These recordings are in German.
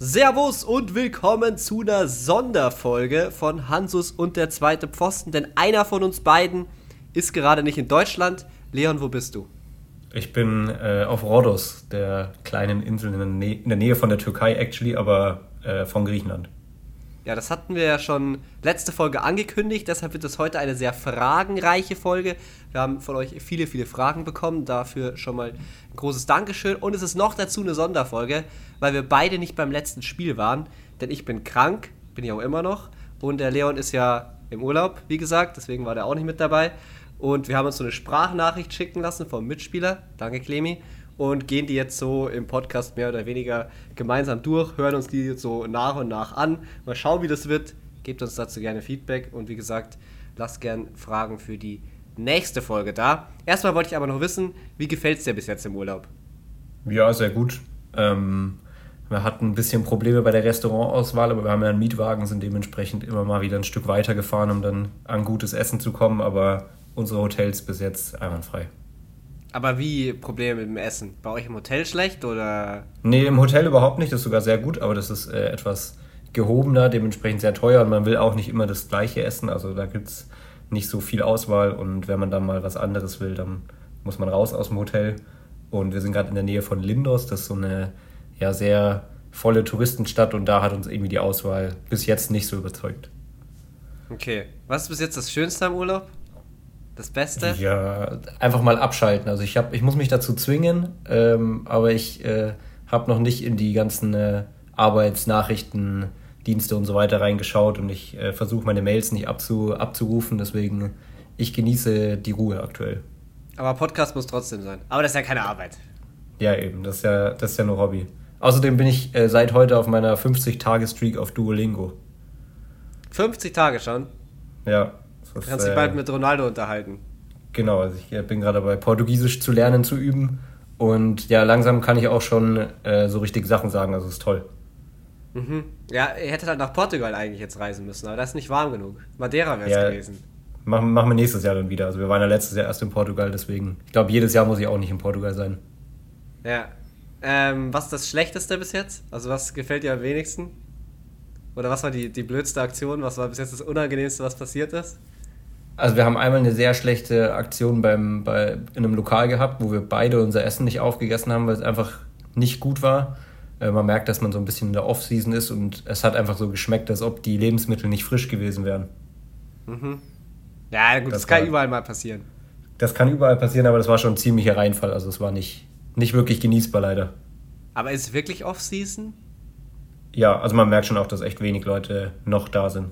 Servus und willkommen zu einer Sonderfolge von Hansus und der zweite Pfosten, denn einer von uns beiden ist gerade nicht in Deutschland. Leon, wo bist du? Ich bin äh, auf Rhodos, der kleinen Insel in der, Nä in der Nähe von der Türkei, actually, aber äh, von Griechenland. Ja, das hatten wir ja schon letzte Folge angekündigt, deshalb wird es heute eine sehr fragenreiche Folge. Wir haben von euch viele, viele Fragen bekommen, dafür schon mal ein großes Dankeschön. Und es ist noch dazu eine Sonderfolge, weil wir beide nicht beim letzten Spiel waren, denn ich bin krank, bin ich auch immer noch, und der Leon ist ja im Urlaub, wie gesagt, deswegen war der auch nicht mit dabei. Und wir haben uns so eine Sprachnachricht schicken lassen vom Mitspieler, danke Clemi, und gehen die jetzt so im Podcast mehr oder weniger gemeinsam durch, hören uns die so nach und nach an. Mal schauen, wie das wird. Gebt uns dazu gerne Feedback und wie gesagt, lasst gern Fragen für die nächste Folge da. Erstmal wollte ich aber noch wissen, wie gefällt es dir bis jetzt im Urlaub? Ja, sehr gut. Ähm, wir hatten ein bisschen Probleme bei der Restaurantauswahl, aber wir haben ja einen Mietwagen, sind dementsprechend immer mal wieder ein Stück weiter gefahren, um dann an gutes Essen zu kommen. Aber unsere Hotels bis jetzt einwandfrei. Aber wie Probleme mit dem Essen? Bei euch im Hotel schlecht oder? Nee, im Hotel überhaupt nicht. Das ist sogar sehr gut, aber das ist äh, etwas gehobener, dementsprechend sehr teuer und man will auch nicht immer das gleiche essen. Also da gibt es nicht so viel Auswahl und wenn man dann mal was anderes will, dann muss man raus aus dem Hotel. Und wir sind gerade in der Nähe von Lindos, das ist so eine ja, sehr volle Touristenstadt und da hat uns irgendwie die Auswahl bis jetzt nicht so überzeugt. Okay. Was ist bis jetzt das Schönste am Urlaub? Das Beste? Ja, einfach mal abschalten. Also ich, hab, ich muss mich dazu zwingen, ähm, aber ich äh, habe noch nicht in die ganzen äh, Arbeitsnachrichten, Dienste und so weiter reingeschaut und ich äh, versuche meine Mails nicht abzu, abzurufen. Deswegen, ich genieße die Ruhe aktuell. Aber Podcast muss trotzdem sein. Aber das ist ja keine Arbeit. Ja, eben. Das ist ja, das ist ja nur Hobby. Außerdem bin ich äh, seit heute auf meiner 50-Tage-Streak auf Duolingo. 50 Tage schon? Ja. Du kannst dich bald mit Ronaldo unterhalten. Genau, also ich bin gerade dabei, Portugiesisch zu lernen, zu üben. Und ja, langsam kann ich auch schon äh, so richtig Sachen sagen, also ist toll. Mhm. Ja, ihr hättet halt nach Portugal eigentlich jetzt reisen müssen, aber das ist nicht warm genug. Madeira wäre es ja, gewesen. Machen, machen wir nächstes Jahr dann wieder. Also wir waren ja letztes Jahr erst in Portugal, deswegen. Ich glaube, jedes Jahr muss ich auch nicht in Portugal sein. Ja. Ähm, was ist das Schlechteste bis jetzt? Also was gefällt dir am wenigsten? Oder was war die, die blödste Aktion? Was war bis jetzt das Unangenehmste, was passiert ist? Also wir haben einmal eine sehr schlechte Aktion beim, bei, in einem Lokal gehabt, wo wir beide unser Essen nicht aufgegessen haben, weil es einfach nicht gut war. Äh, man merkt, dass man so ein bisschen in der Off-Season ist und es hat einfach so geschmeckt, als ob die Lebensmittel nicht frisch gewesen wären. Mhm. Ja, gut, das, das kann war, überall mal passieren. Das kann überall passieren, aber das war schon ein ziemlicher Reinfall. Also es war nicht, nicht wirklich genießbar leider. Aber ist es wirklich Off-Season? Ja, also man merkt schon auch, dass echt wenig Leute noch da sind.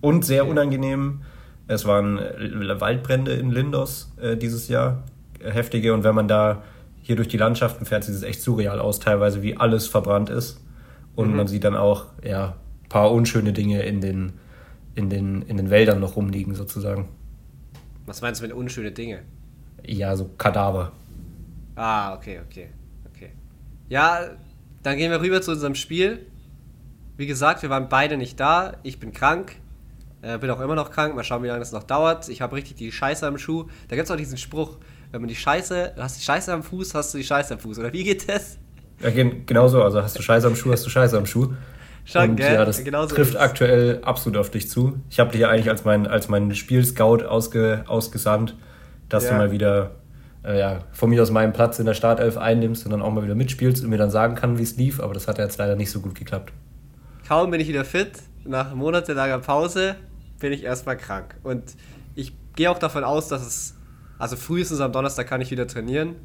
Und sehr okay. unangenehm es waren Waldbrände in Lindos äh, dieses Jahr, heftige. Und wenn man da hier durch die Landschaften fährt, sieht es echt surreal aus, teilweise wie alles verbrannt ist. Und mhm. man sieht dann auch ja, ein paar unschöne Dinge in den, in, den, in den Wäldern noch rumliegen, sozusagen. Was meinst du mit unschöne Dinge? Ja, so Kadaver. Ah, okay, okay, okay. Ja, dann gehen wir rüber zu unserem Spiel. Wie gesagt, wir waren beide nicht da. Ich bin krank. Äh, bin auch immer noch krank. Mal schauen, wie lange das noch dauert. Ich habe richtig die Scheiße am Schuh. Da gibt es auch diesen Spruch, wenn man die Scheiße, hast die Scheiße am Fuß, hast du die Scheiße am Fuß. Oder wie geht das? Ja, genau so. Also hast du Scheiße am Schuh, hast du Scheiße am Schuh. Schon, Und, gell? Ja, das genau so trifft aktuell absolut auf dich zu. Ich habe dich ja eigentlich als mein, als mein Spielscout ausge, ausgesandt, dass ja. du mal wieder äh, ja, von mir aus meinen Platz in der Startelf einnimmst und dann auch mal wieder mitspielst und mir dann sagen kann, wie es lief. Aber das hat ja jetzt leider nicht so gut geklappt. Kaum bin ich wieder fit, nach monatelanger Pause, bin ich erstmal krank. Und ich gehe auch davon aus, dass es, also frühestens am Donnerstag kann ich wieder trainieren.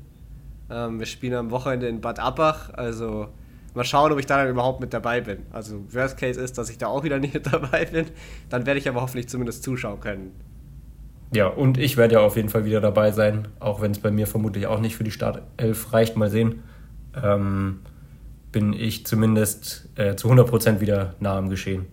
Ähm, wir spielen am Wochenende in Bad Abbach, also mal schauen, ob ich da dann überhaupt mit dabei bin. Also Worst Case ist, dass ich da auch wieder nicht mit dabei bin. Dann werde ich aber hoffentlich zumindest zuschauen können. Ja, und ich werde ja auf jeden Fall wieder dabei sein, auch wenn es bei mir vermutlich auch nicht für die Startelf reicht. Mal sehen. Ähm, bin ich zumindest äh, zu 100% wieder nah am Geschehen.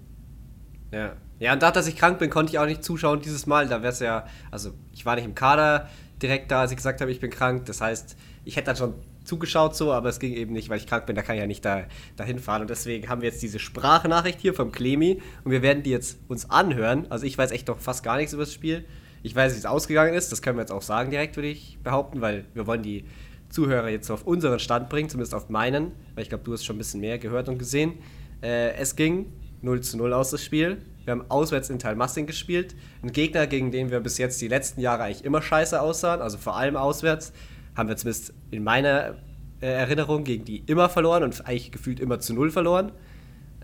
Ja, ja, und da, dass ich krank bin, konnte ich auch nicht zuschauen dieses Mal. Da wäre es ja, also ich war nicht im Kader direkt da, als ich gesagt habe, ich bin krank. Das heißt, ich hätte dann schon zugeschaut so, aber es ging eben nicht, weil ich krank bin, da kann ich ja nicht da, dahin fahren. Und deswegen haben wir jetzt diese Sprachnachricht hier vom Clemi und wir werden die jetzt uns anhören. Also ich weiß echt noch fast gar nichts über das Spiel. Ich weiß, wie es ausgegangen ist, das können wir jetzt auch sagen direkt, würde ich behaupten, weil wir wollen die Zuhörer jetzt auf unseren Stand bringen, zumindest auf meinen, weil ich glaube, du hast schon ein bisschen mehr gehört und gesehen. Äh, es ging 0 zu 0 aus das Spiel. Wir haben auswärts in Talmassing gespielt. Ein Gegner, gegen den wir bis jetzt die letzten Jahre eigentlich immer scheiße aussahen, also vor allem auswärts, haben wir zumindest in meiner äh, Erinnerung gegen die immer verloren und eigentlich gefühlt immer zu 0 verloren.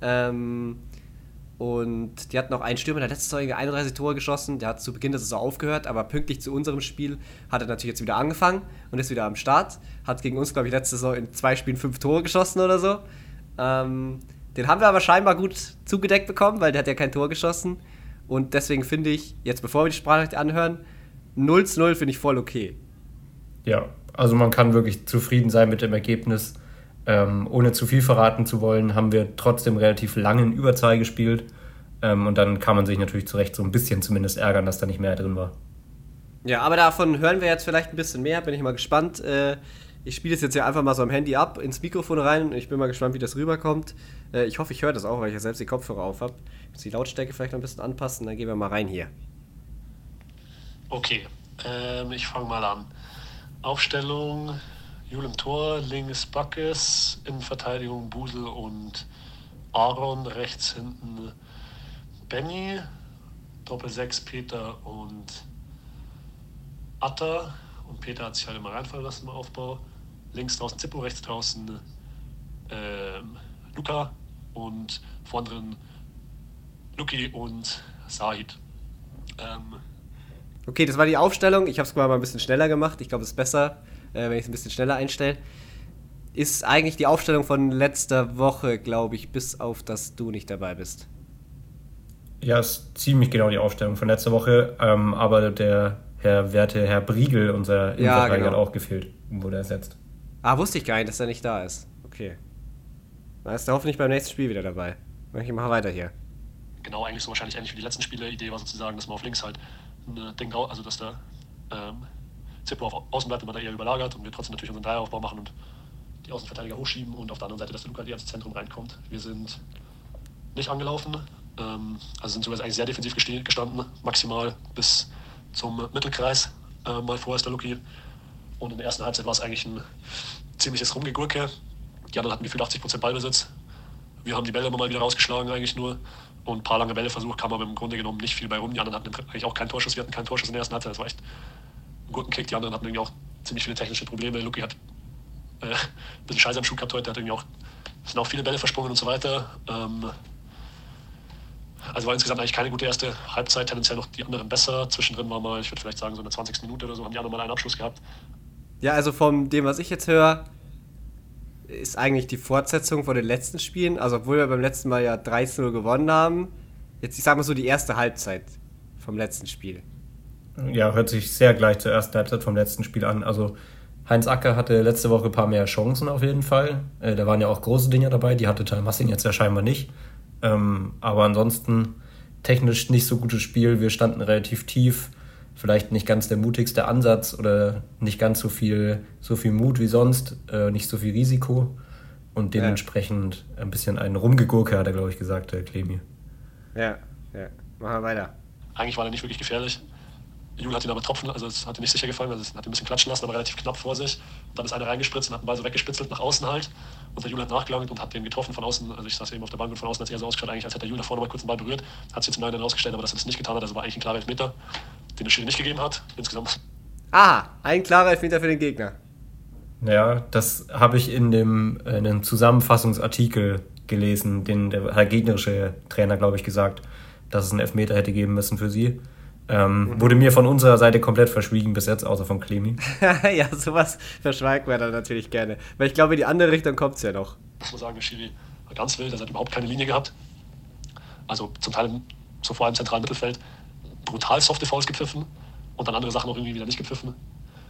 Ähm, und die hatten noch einen Stürmer, der letzte Saison 31 Tore geschossen. Der hat zu Beginn der Saison aufgehört, aber pünktlich zu unserem Spiel hat er natürlich jetzt wieder angefangen und ist wieder am Start. Hat gegen uns, glaube ich, letzte Saison in zwei Spielen fünf Tore geschossen oder so. Ähm, den haben wir aber scheinbar gut zugedeckt bekommen, weil der hat ja kein Tor geschossen. Und deswegen finde ich, jetzt bevor wir die Sprache anhören, 0 zu 0 finde ich voll okay. Ja, also man kann wirklich zufrieden sein mit dem Ergebnis. Ähm, ohne zu viel verraten zu wollen, haben wir trotzdem relativ lange in Überzahl gespielt. Ähm, und dann kann man sich natürlich zu Recht so ein bisschen zumindest ärgern, dass da nicht mehr drin war. Ja, aber davon hören wir jetzt vielleicht ein bisschen mehr. Bin ich mal gespannt. Äh, ich spiele es jetzt ja einfach mal so am Handy ab, ins Mikrofon rein. Ich bin mal gespannt, wie das rüberkommt. Äh, ich hoffe, ich höre das auch, weil ich ja selbst die Kopfhörer auf habe. Muss die Lautstärke vielleicht noch ein bisschen anpassen. Dann gehen wir mal rein hier. Okay, ähm, ich fange mal an. Aufstellung Jul im Tor, links Backes, in Verteidigung Busel und Aaron, rechts hinten Benny, Doppel 6 Peter und Atta. Und Peter hat sich halt immer reinfallen lassen im Aufbau. Links draußen Zippo, rechts draußen ähm, Luca und vorn drin Luki und Sahid. Ähm, okay, das war die Aufstellung. Ich habe es mal ein bisschen schneller gemacht. Ich glaube, es ist besser, äh, wenn ich es ein bisschen schneller einstelle, ist eigentlich die Aufstellung von letzter Woche, glaube ich, bis auf, dass du nicht dabei bist. Ja, ist ziemlich genau die Aufstellung von letzter Woche, ähm, aber der Herr Werte, Herr Briegel, unser Innenverteidiger, ja, genau. hat auch gefehlt, wurde ersetzt. Ah, wusste ich gar nicht, dass er nicht da ist. Okay. Dann ist er hoffentlich beim nächsten Spiel wieder dabei. Ich mache weiter hier. Genau, eigentlich so wahrscheinlich ähnlich wie die letzten Spiele. Idee war sozusagen, dass man auf links halt ein Ding, also dass da ähm, Zippo auf Außen bleibt, immer da eher überlagert und wir trotzdem natürlich unseren Dreieraufbau machen und die Außenverteidiger hochschieben und auf der anderen Seite, dass der Luca ins Zentrum reinkommt. Wir sind nicht angelaufen, ähm, also sind sogar eigentlich sehr defensiv gestanden, maximal bis zum Mittelkreis äh, mal vorher ist der Luki. Und in der ersten Halbzeit war es eigentlich ein ziemliches Rumgegurke. Die anderen hatten gefühlt 80% Ballbesitz. Wir haben die Bälle immer mal wieder rausgeschlagen, eigentlich nur. Und ein paar lange Bälle versucht, kam aber im Grunde genommen nicht viel bei rum. Die anderen hatten eigentlich auch keinen Torschuss. Wir hatten keinen Torschuss in der ersten Halbzeit. Das war echt einen guten Kick. Die anderen hatten irgendwie auch ziemlich viele technische Probleme. Luki hat äh, ein bisschen Scheiße am Schuh gehabt heute. Hat irgendwie auch, sind auch viele Bälle versprungen und so weiter. Ähm, also war insgesamt eigentlich keine gute erste Halbzeit, tendenziell noch die anderen besser. Zwischendrin war mal, ich würde vielleicht sagen, so in der 20. Minute oder so, haben die anderen mal einen Abschluss gehabt. Ja, also von dem, was ich jetzt höre, ist eigentlich die Fortsetzung von den letzten Spielen. Also obwohl wir beim letzten Mal ja 13-0 gewonnen haben, jetzt ich sag mal so die erste Halbzeit vom letzten Spiel. Ja, hört sich sehr gleich zur ersten Halbzeit vom letzten Spiel an. Also Heinz Acker hatte letzte Woche ein paar mehr Chancen auf jeden Fall. Äh, da waren ja auch große Dinge dabei, die hatte Tal Massing jetzt ja scheinbar nicht. Ähm, aber ansonsten technisch nicht so gutes Spiel. Wir standen relativ tief. Vielleicht nicht ganz der mutigste Ansatz oder nicht ganz so viel, so viel Mut wie sonst, äh, nicht so viel Risiko. Und dementsprechend ja. ein bisschen ein Rumgegurke, hat er, glaube ich, gesagt, der Clemi. Ja, ja. Machen wir weiter. Eigentlich war er nicht wirklich gefährlich. Jule hat ihn aber tropfen, also es hat ihm nicht sicher gefallen, also es hat ihn ein bisschen klatschen lassen, aber relativ knapp vor sich. Und dann ist einer reingespritzt und hat den Ball so weggespitzelt nach außen halt. Und der Jule hat nachgelangt und hat den getroffen von außen. Also ich saß eben auf der Bank und von außen hat es eher so ausgeschaut, eigentlich, als hätte der Jule vorne mal kurz den Ball berührt. Hat sich jetzt im Nachhinein rausgestellt, aber dass er das nicht getan hat. Also war eigentlich ein klarer Elfmeter, den der Schiri nicht gegeben hat. Insgesamt. Ah, ein klarer Elfmeter für den Gegner. Ja, das habe ich in dem in einem Zusammenfassungsartikel gelesen, den der gegnerische Trainer, glaube ich, gesagt, dass es einen Elfmeter hätte geben müssen für sie. Ähm, mhm. Wurde mir von unserer Seite komplett verschwiegen bis jetzt, außer von Clemi. ja, sowas verschweigt man dann natürlich gerne. Weil ich glaube, in die andere Richtung kommt es ja noch. Ich muss sagen, Schiri war ganz wild, er hat überhaupt keine Linie gehabt. Also zum Teil so vor allem im zentralen Mittelfeld brutal softe Fouls gepfiffen und dann andere Sachen auch irgendwie wieder nicht gepfiffen.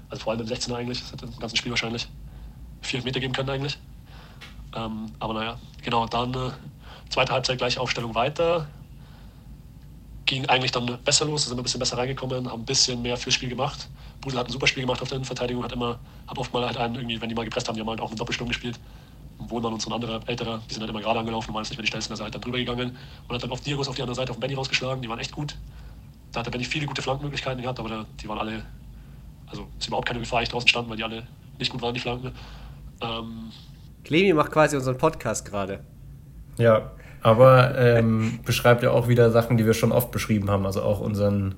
Also vor allem im 16er eigentlich, das hätte im ganzen Spiel wahrscheinlich vier Meter geben können eigentlich. Ähm, aber naja, genau, dann äh, zweite Halbzeit gleiche Aufstellung weiter ging eigentlich dann besser los, sind wir ein bisschen besser reingekommen, haben ein bisschen mehr fürs Spiel gemacht. Budel hat ein super Spiel gemacht auf der Innenverteidigung, hat immer, hat oft mal halt einen, irgendwie, wenn die mal gepresst haben, die haben halt auch eine Doppelsturm gespielt. Wohlmann und so ein anderer älterer, die sind halt immer gerade angelaufen, waren jetzt nicht mehr die schnellsten, also halt dann drüber gegangen und hat dann auf Diagos auf die andere Seite auf Benny rausgeschlagen, die waren echt gut. Da hat der Benny viele gute Flankenmöglichkeiten gehabt, aber die waren alle, also ist überhaupt keine Gefahr, ich draußen standen, weil die alle nicht gut waren, die Flanken. Ähm, Clemi macht quasi unseren Podcast gerade. Ja, aber ähm, beschreibt ja auch wieder Sachen, die wir schon oft beschrieben haben. Also auch unseren,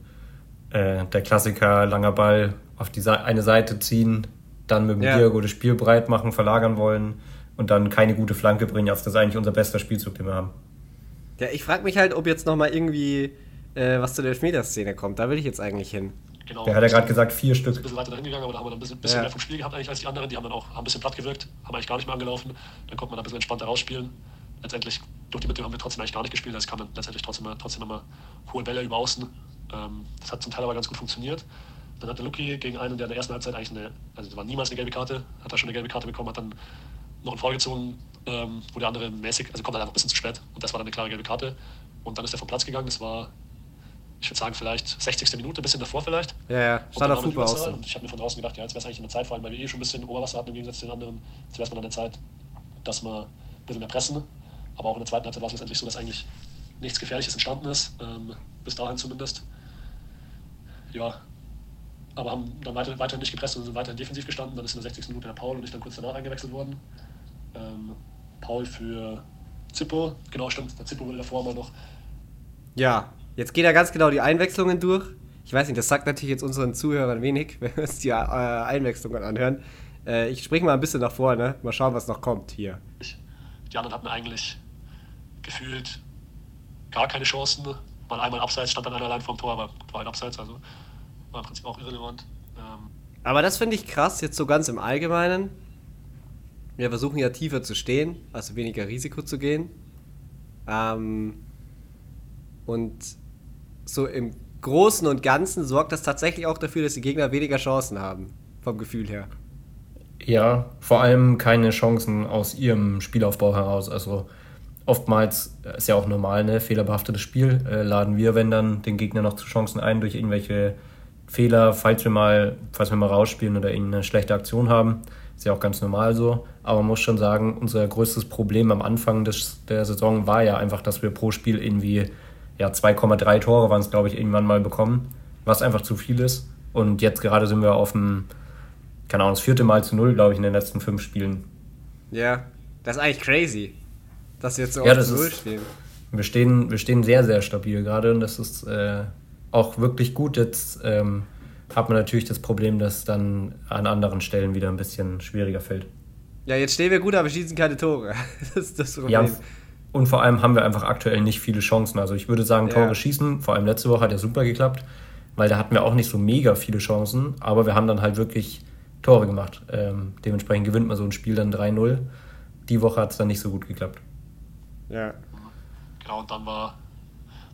äh, der Klassiker, langer Ball auf die Se eine Seite ziehen, dann mit dem Ja. Diago das Spiel breit machen, verlagern wollen und dann keine gute Flanke bringen. Das ist eigentlich unser bester Spielzug, den wir haben. Ja, ich frage mich halt, ob jetzt nochmal irgendwie äh, was zu der Elfmeterszene kommt. Da will ich jetzt eigentlich hin. genau, Der hat ja gerade gesagt, vier ein Stück. bisschen weiter dahin gegangen, aber da haben wir dann ein bisschen, bisschen Ja. mehr vom Spiel gehabt eigentlich als die anderen. Die haben dann auch haben ein bisschen platt gewirkt, haben eigentlich gar nicht mehr angelaufen. Dann konnte man da ein bisschen entspannter rausspielen. Letztendlich durch die Mitte haben wir trotzdem eigentlich gar nicht gespielt. Es kamen letztendlich trotzdem, trotzdem immer hohe Bälle über Außen. Ähm, das hat zum Teil aber ganz gut funktioniert. Dann hat der Luki gegen einen, der in der ersten Halbzeit eigentlich eine, also das war niemals eine gelbe Karte, hat er schon eine gelbe Karte bekommen, hat dann noch einen Foul gezogen, ähm, wo der andere mäßig, also kommt halt einfach ein bisschen zu spät und das war dann eine klare gelbe Karte. Und dann ist er vom Platz gegangen, das war, ich würde sagen, vielleicht 60. Minute, ein bisschen davor vielleicht. Ja, ja, stand dann auf Fußball Überzahl aus. Und ich habe mir von draußen gedacht, ja, jetzt wäre es eigentlich eine Zeit, vor allem weil wir eh schon ein bisschen Oberwasser hatten im Gegensatz zu den anderen. Jetzt wäre es mal an der Zeit, dass wir ein bisschen mehr pressen. Aber auch in der zweiten Halbzeit war es letztendlich so, dass eigentlich nichts Gefährliches entstanden ist. Ähm, bis dahin zumindest. Ja. Aber haben dann weiter, weiterhin nicht gepresst und sind weiterhin defensiv gestanden. Dann ist in der 60. Minute der Paul und ich dann kurz danach eingewechselt worden. Ähm, Paul für Zippo. Genau, stimmt. Der Zippo wurde davor mal noch Ja, jetzt geht er ganz genau die Einwechslungen durch. Ich weiß nicht, das sagt natürlich jetzt unseren Zuhörern wenig, wenn wir uns die äh, Einwechslungen anhören. Äh, ich springe mal ein bisschen nach vorne, mal schauen, was noch kommt hier. Die anderen hatten eigentlich gefühlt gar keine Chancen. Mal einmal abseits, stand dann einer allein vorm Tor, aber war halt abseits, also war im Prinzip auch irrelevant. Ähm, Aber das finde ich krass, jetzt so ganz im Allgemeinen. Wir versuchen ja tiefer zu stehen, also weniger Risiko zu gehen. Ähm, und so im Großen und Ganzen sorgt das tatsächlich auch dafür, dass die Gegner weniger Chancen haben, vom Gefühl her. Ja, vor allem keine Chancen aus ihrem Spielaufbau heraus. Also oftmals äh, ist ja auch normal, ne, fehlerbehaftetes Spiel, äh, laden wir, wenn dann, den Gegner noch zu Chancen ein durch irgendwelche Fehler, falls wir mal, falls wir mal rausspielen oder irgendeine schlechte Aktion haben. Ist ja auch ganz normal so. Aber man muss schon sagen, unser größtes Problem am Anfang des, der Saison war ja einfach, dass wir pro Spiel irgendwie ja, 2,3 Tore waren es, glaube ich, irgendwann mal bekommen, was einfach zu viel ist. Und jetzt gerade sind wir auf dem, keine Ahnung, das vierte Mal zu null, glaube ich, in den letzten fünf Spielen. Ja, das ist eigentlich crazy, dass wir jetzt so Ja, das Null ist- stehen. Wir stehen, wir stehen sehr, sehr stabil gerade und das ist äh, auch wirklich gut. Jetzt ähm, hat man natürlich das Problem, dass dann an anderen Stellen wieder ein bisschen schwieriger fällt. Ja, jetzt stehen wir gut, aber schießen keine Tore. Das ist das Problem. Ja, und vor allem haben wir einfach aktuell nicht viele Chancen. Also ich würde sagen, Ja. Tore schießen, vor allem letzte Woche hat ja super geklappt, weil da hatten wir auch nicht so mega viele Chancen, aber wir haben dann halt wirklich Tore gemacht. Ähm, dementsprechend gewinnt man so ein Spiel dann 3-0. Die Woche hat es dann nicht so gut geklappt. Ja. genau, und dann war,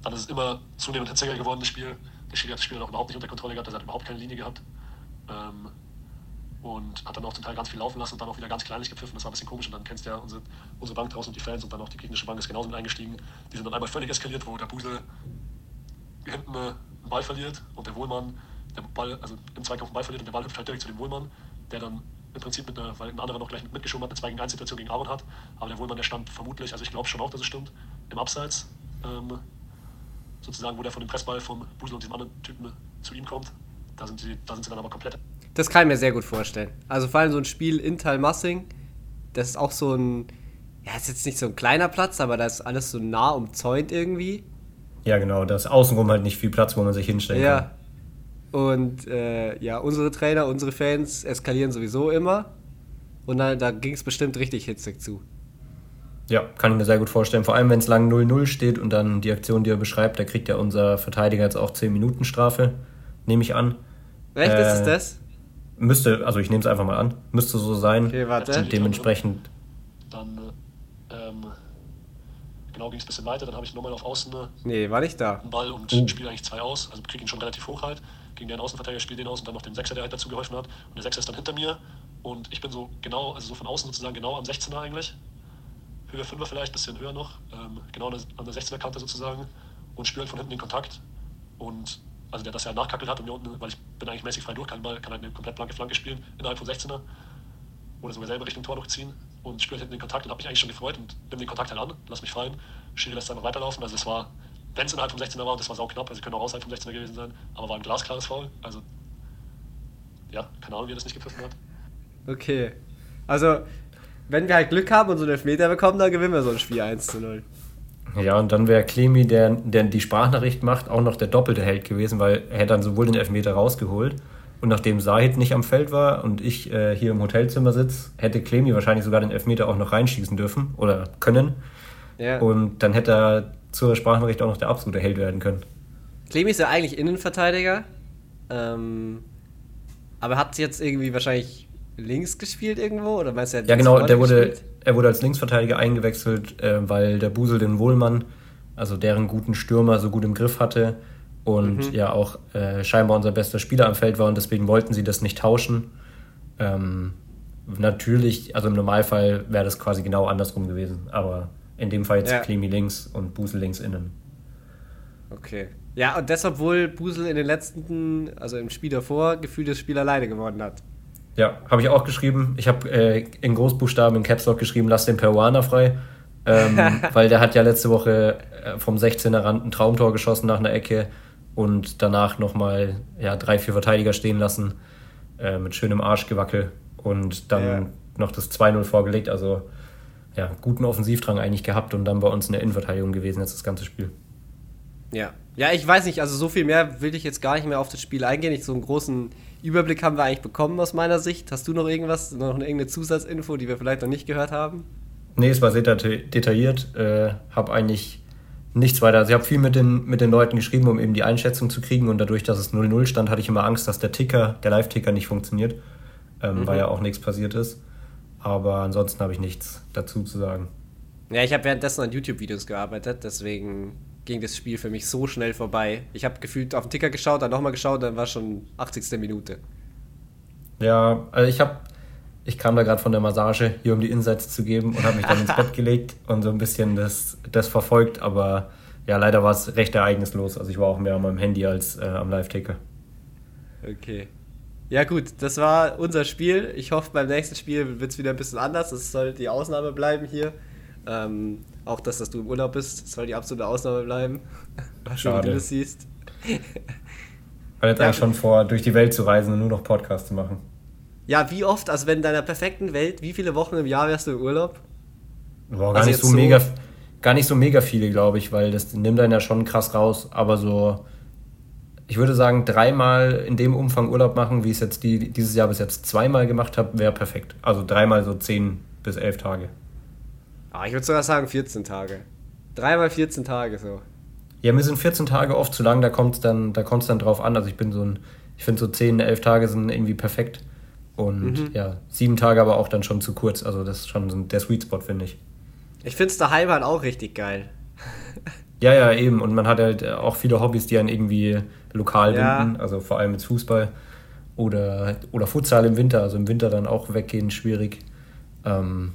dann ist es immer zunehmend hitziger geworden, das Spiel. Der Schiri hat das Spiel auch überhaupt nicht unter Kontrolle gehabt, er hat überhaupt keine Linie gehabt. Ähm, und hat dann auch zum Teil ganz viel laufen lassen und dann auch wieder ganz kleinlich gepfiffen. Das war ein bisschen komisch. Und dann kennst du ja unsere, unsere Bank draußen und die Fans und dann auch die gegnerische Bank ist genauso mit eingestiegen. Die sind dann einmal völlig eskaliert, wo der Busel hinten einen Ball verliert und der Wohlmann, der Ball, also im Zweikampf einen Ball verliert und der Ball hüpft halt direkt zu dem Wohlmann, der dann im Prinzip mit einer, weil ein anderer noch gleich mit mitgeschoben hat, eine 2 gegen 1 Situation gegen Aaron hat. Aber der Wohlmann, der stand vermutlich, also ich glaube schon auch, dass es stimmt, im Abseits, ähm, sozusagen, wo der von dem Pressball vom Busel und diesem anderen Typen zu ihm kommt. Da sind sie, da sind sie dann aber komplett Das kann ich mir sehr gut vorstellen. Also vor allem so ein Spiel in Talmassing, das ist auch so ein, ja, ist jetzt nicht so ein kleiner Platz, aber da ist alles so nah umzäunt irgendwie. Ja, genau, da ist außenrum halt nicht viel Platz, wo man sich hinstellen kann. Und äh, ja, unsere Trainer, unsere Fans eskalieren sowieso immer. Und dann, da ging es bestimmt richtig hitzig zu. Ja, kann ich mir sehr gut vorstellen. Vor allem, wenn es lang 0-0 steht und dann die Aktion, die er beschreibt, da kriegt ja unser Verteidiger jetzt auch 10 Minuten Strafe, nehme ich an. Echt, Äh, ist es das? Müsste, also ich nehme es einfach mal an, müsste so sein. Okay, warte. Und dementsprechend, Dann äh, ähm, genau ging es ein bisschen weiter. Dann habe ich nochmal auf Außen äh, Nee, war nicht da. einen Ball und Oh. spiele eigentlich zwei aus. Also kriege ihn schon relativ hoch halt. Gegen den Außenverteidiger spiele den aus und dann noch den Sechser, der halt dazu geholfen hat. Und der Sechser ist dann hinter mir. Und ich bin so genau, also so von außen sozusagen genau am 16er eigentlich. Höhe 5er vielleicht, bisschen höher noch. Ähm, genau an der, an der 16er Kante sozusagen. Und spüre halt von hinten den Kontakt. Und also der das ja nachkackelt hat und mir unten, weil ich bin eigentlich mäßig frei durch, kann, kann halt eine komplett blanke Flanke spielen innerhalb von 16er oder sogar selber Richtung Tor durchziehen und spielt hinten den Kontakt und habe mich eigentlich schon gefreut und nimm den Kontakt halt an, lass mich fallen. Schiri lässt einfach weiterlaufen. Also es war, wenn es innerhalb vom 16er war, und das war sau knapp, also könnte auch außerhalb vom 16er gewesen sein, aber war ein glasklares Foul. Also ja, keine Ahnung, wie er das nicht gepfiffen hat. Okay. Also, wenn wir halt Glück haben und so einen Elfmeter bekommen, dann gewinnen wir so ein Spiel 1 zu 0. Ja, und dann wäre Clemi, der, der die Sprachnachricht macht, auch noch der doppelte Held gewesen, weil er hätte dann sowohl den Elfmeter rausgeholt und nachdem Sahid nicht am Feld war und ich äh, hier im Hotelzimmer sitze, hätte Clemi wahrscheinlich sogar den Elfmeter auch noch reinschießen dürfen oder können. Ja. Und dann hätte er zur Sprachnachricht auch noch der absolute Held werden können. Clemi ist ja eigentlich Innenverteidiger. Ähm, aber hat jetzt irgendwie wahrscheinlich links gespielt irgendwo? Oder meinst du, er Ja, genau, der wurde, gespielt? er wurde als Linksverteidiger eingewechselt, äh, weil der Busel den Wohlmann, also deren guten Stürmer, so gut im Griff hatte und ja auch äh, scheinbar unser bester Spieler am Feld war und deswegen wollten sie das nicht tauschen. Ähm, natürlich, also im Normalfall wäre das quasi genau andersrum gewesen, aber in dem Fall jetzt Ja. Klemi links und Busel links innen. Okay. Ja, und deshalb wohl Busel in den letzten, also im Spiel davor, gefühlt das Spiel alleine gewonnen hat. Ja, habe ich auch geschrieben. Ich habe äh, in Großbuchstaben in Caps Lock geschrieben, lass den Peruaner frei. Ähm, weil der hat ja letzte Woche äh, vom 16er Rand ein Traumtor geschossen nach einer Ecke und danach nochmal ja, drei, vier Verteidiger stehen lassen äh, mit schönem Arschgewackel und dann Ja. noch das 2-0 vorgelegt. Also ja, guten Offensivdrang eigentlich gehabt und dann bei uns in der Innenverteidigung gewesen jetzt das ganze Spiel. Ja. Ja, ich weiß nicht, also so viel mehr will ich jetzt gar nicht mehr auf das Spiel eingehen. Ich, so einen großen Überblick haben wir eigentlich bekommen aus meiner Sicht. Hast du noch irgendwas, noch eine, irgendeine Zusatzinfo, die wir vielleicht noch nicht gehört haben? Nee, es war sehr deta- detailliert. Äh, habe eigentlich nichts weiter. Also ich habe viel mit den, mit den Leuten geschrieben, um eben die Einschätzung zu kriegen. Und dadurch, dass es 0-0 stand, hatte ich immer Angst, dass der Ticker, der Live-Ticker nicht funktioniert, ähm, weil ja auch nichts passiert ist. Aber ansonsten habe ich nichts dazu zu sagen. Ja, ich habe währenddessen an YouTube-Videos gearbeitet, deswegen ging das Spiel für mich so schnell vorbei. Ich habe gefühlt auf den Ticker geschaut, dann nochmal geschaut, dann war schon 80. Minute. Ja, also ich habe, ich kam da gerade von der Massage, hier um die Insights zu geben und habe mich dann ins Bett gelegt und so ein bisschen das, das verfolgt. Aber ja, leider war es recht ereignislos. Also ich war auch mehr an meinem Handy als äh, am Live-Ticker. Okay. Ja gut, das war unser Spiel. Ich hoffe, beim nächsten Spiel wird es wieder ein bisschen anders. Das soll die Ausnahme bleiben hier. Ähm, auch das, dass du im Urlaub bist, soll die absolute Ausnahme bleiben. Mal schauen, wie Schade. du das siehst. Weil jetzt Ja. eigentlich schon vor, durch die Welt zu reisen und nur noch Podcasts zu machen. Ja, wie oft, also wenn in deiner perfekten Welt, wie viele Wochen im Jahr wärst du im Urlaub? Boah, gar, Also nicht so- mega, gar nicht so mega viele, glaube ich, weil das nimmt einen ja schon krass raus. Aber so, ich würde sagen, dreimal in dem Umfang Urlaub machen, wie ich es jetzt die, dieses Jahr bis jetzt zweimal gemacht habe, wäre perfekt. Also dreimal so zehn bis elf Tage. Ah, ich würde sogar sagen 14 Tage. Dreimal 14 Tage so. Ja, mir sind 14 Tage oft zu lang, da kommt es dann, da kommt's dann drauf an. Also ich bin so ein, ich finde so 10, 11 Tage sind irgendwie perfekt. Und ja, sieben Tage aber auch dann schon zu kurz. Also das ist schon so der Sweet Spot, finde ich. Ich finde es daheim halt auch richtig geil. Ja, ja, eben. Und man hat halt auch viele Hobbys, die einen irgendwie lokal Ja. binden. Also vor allem jetzt Fußball oder, oder Futsal im Winter. Also im Winter dann auch weggehen, schwierig. Ähm,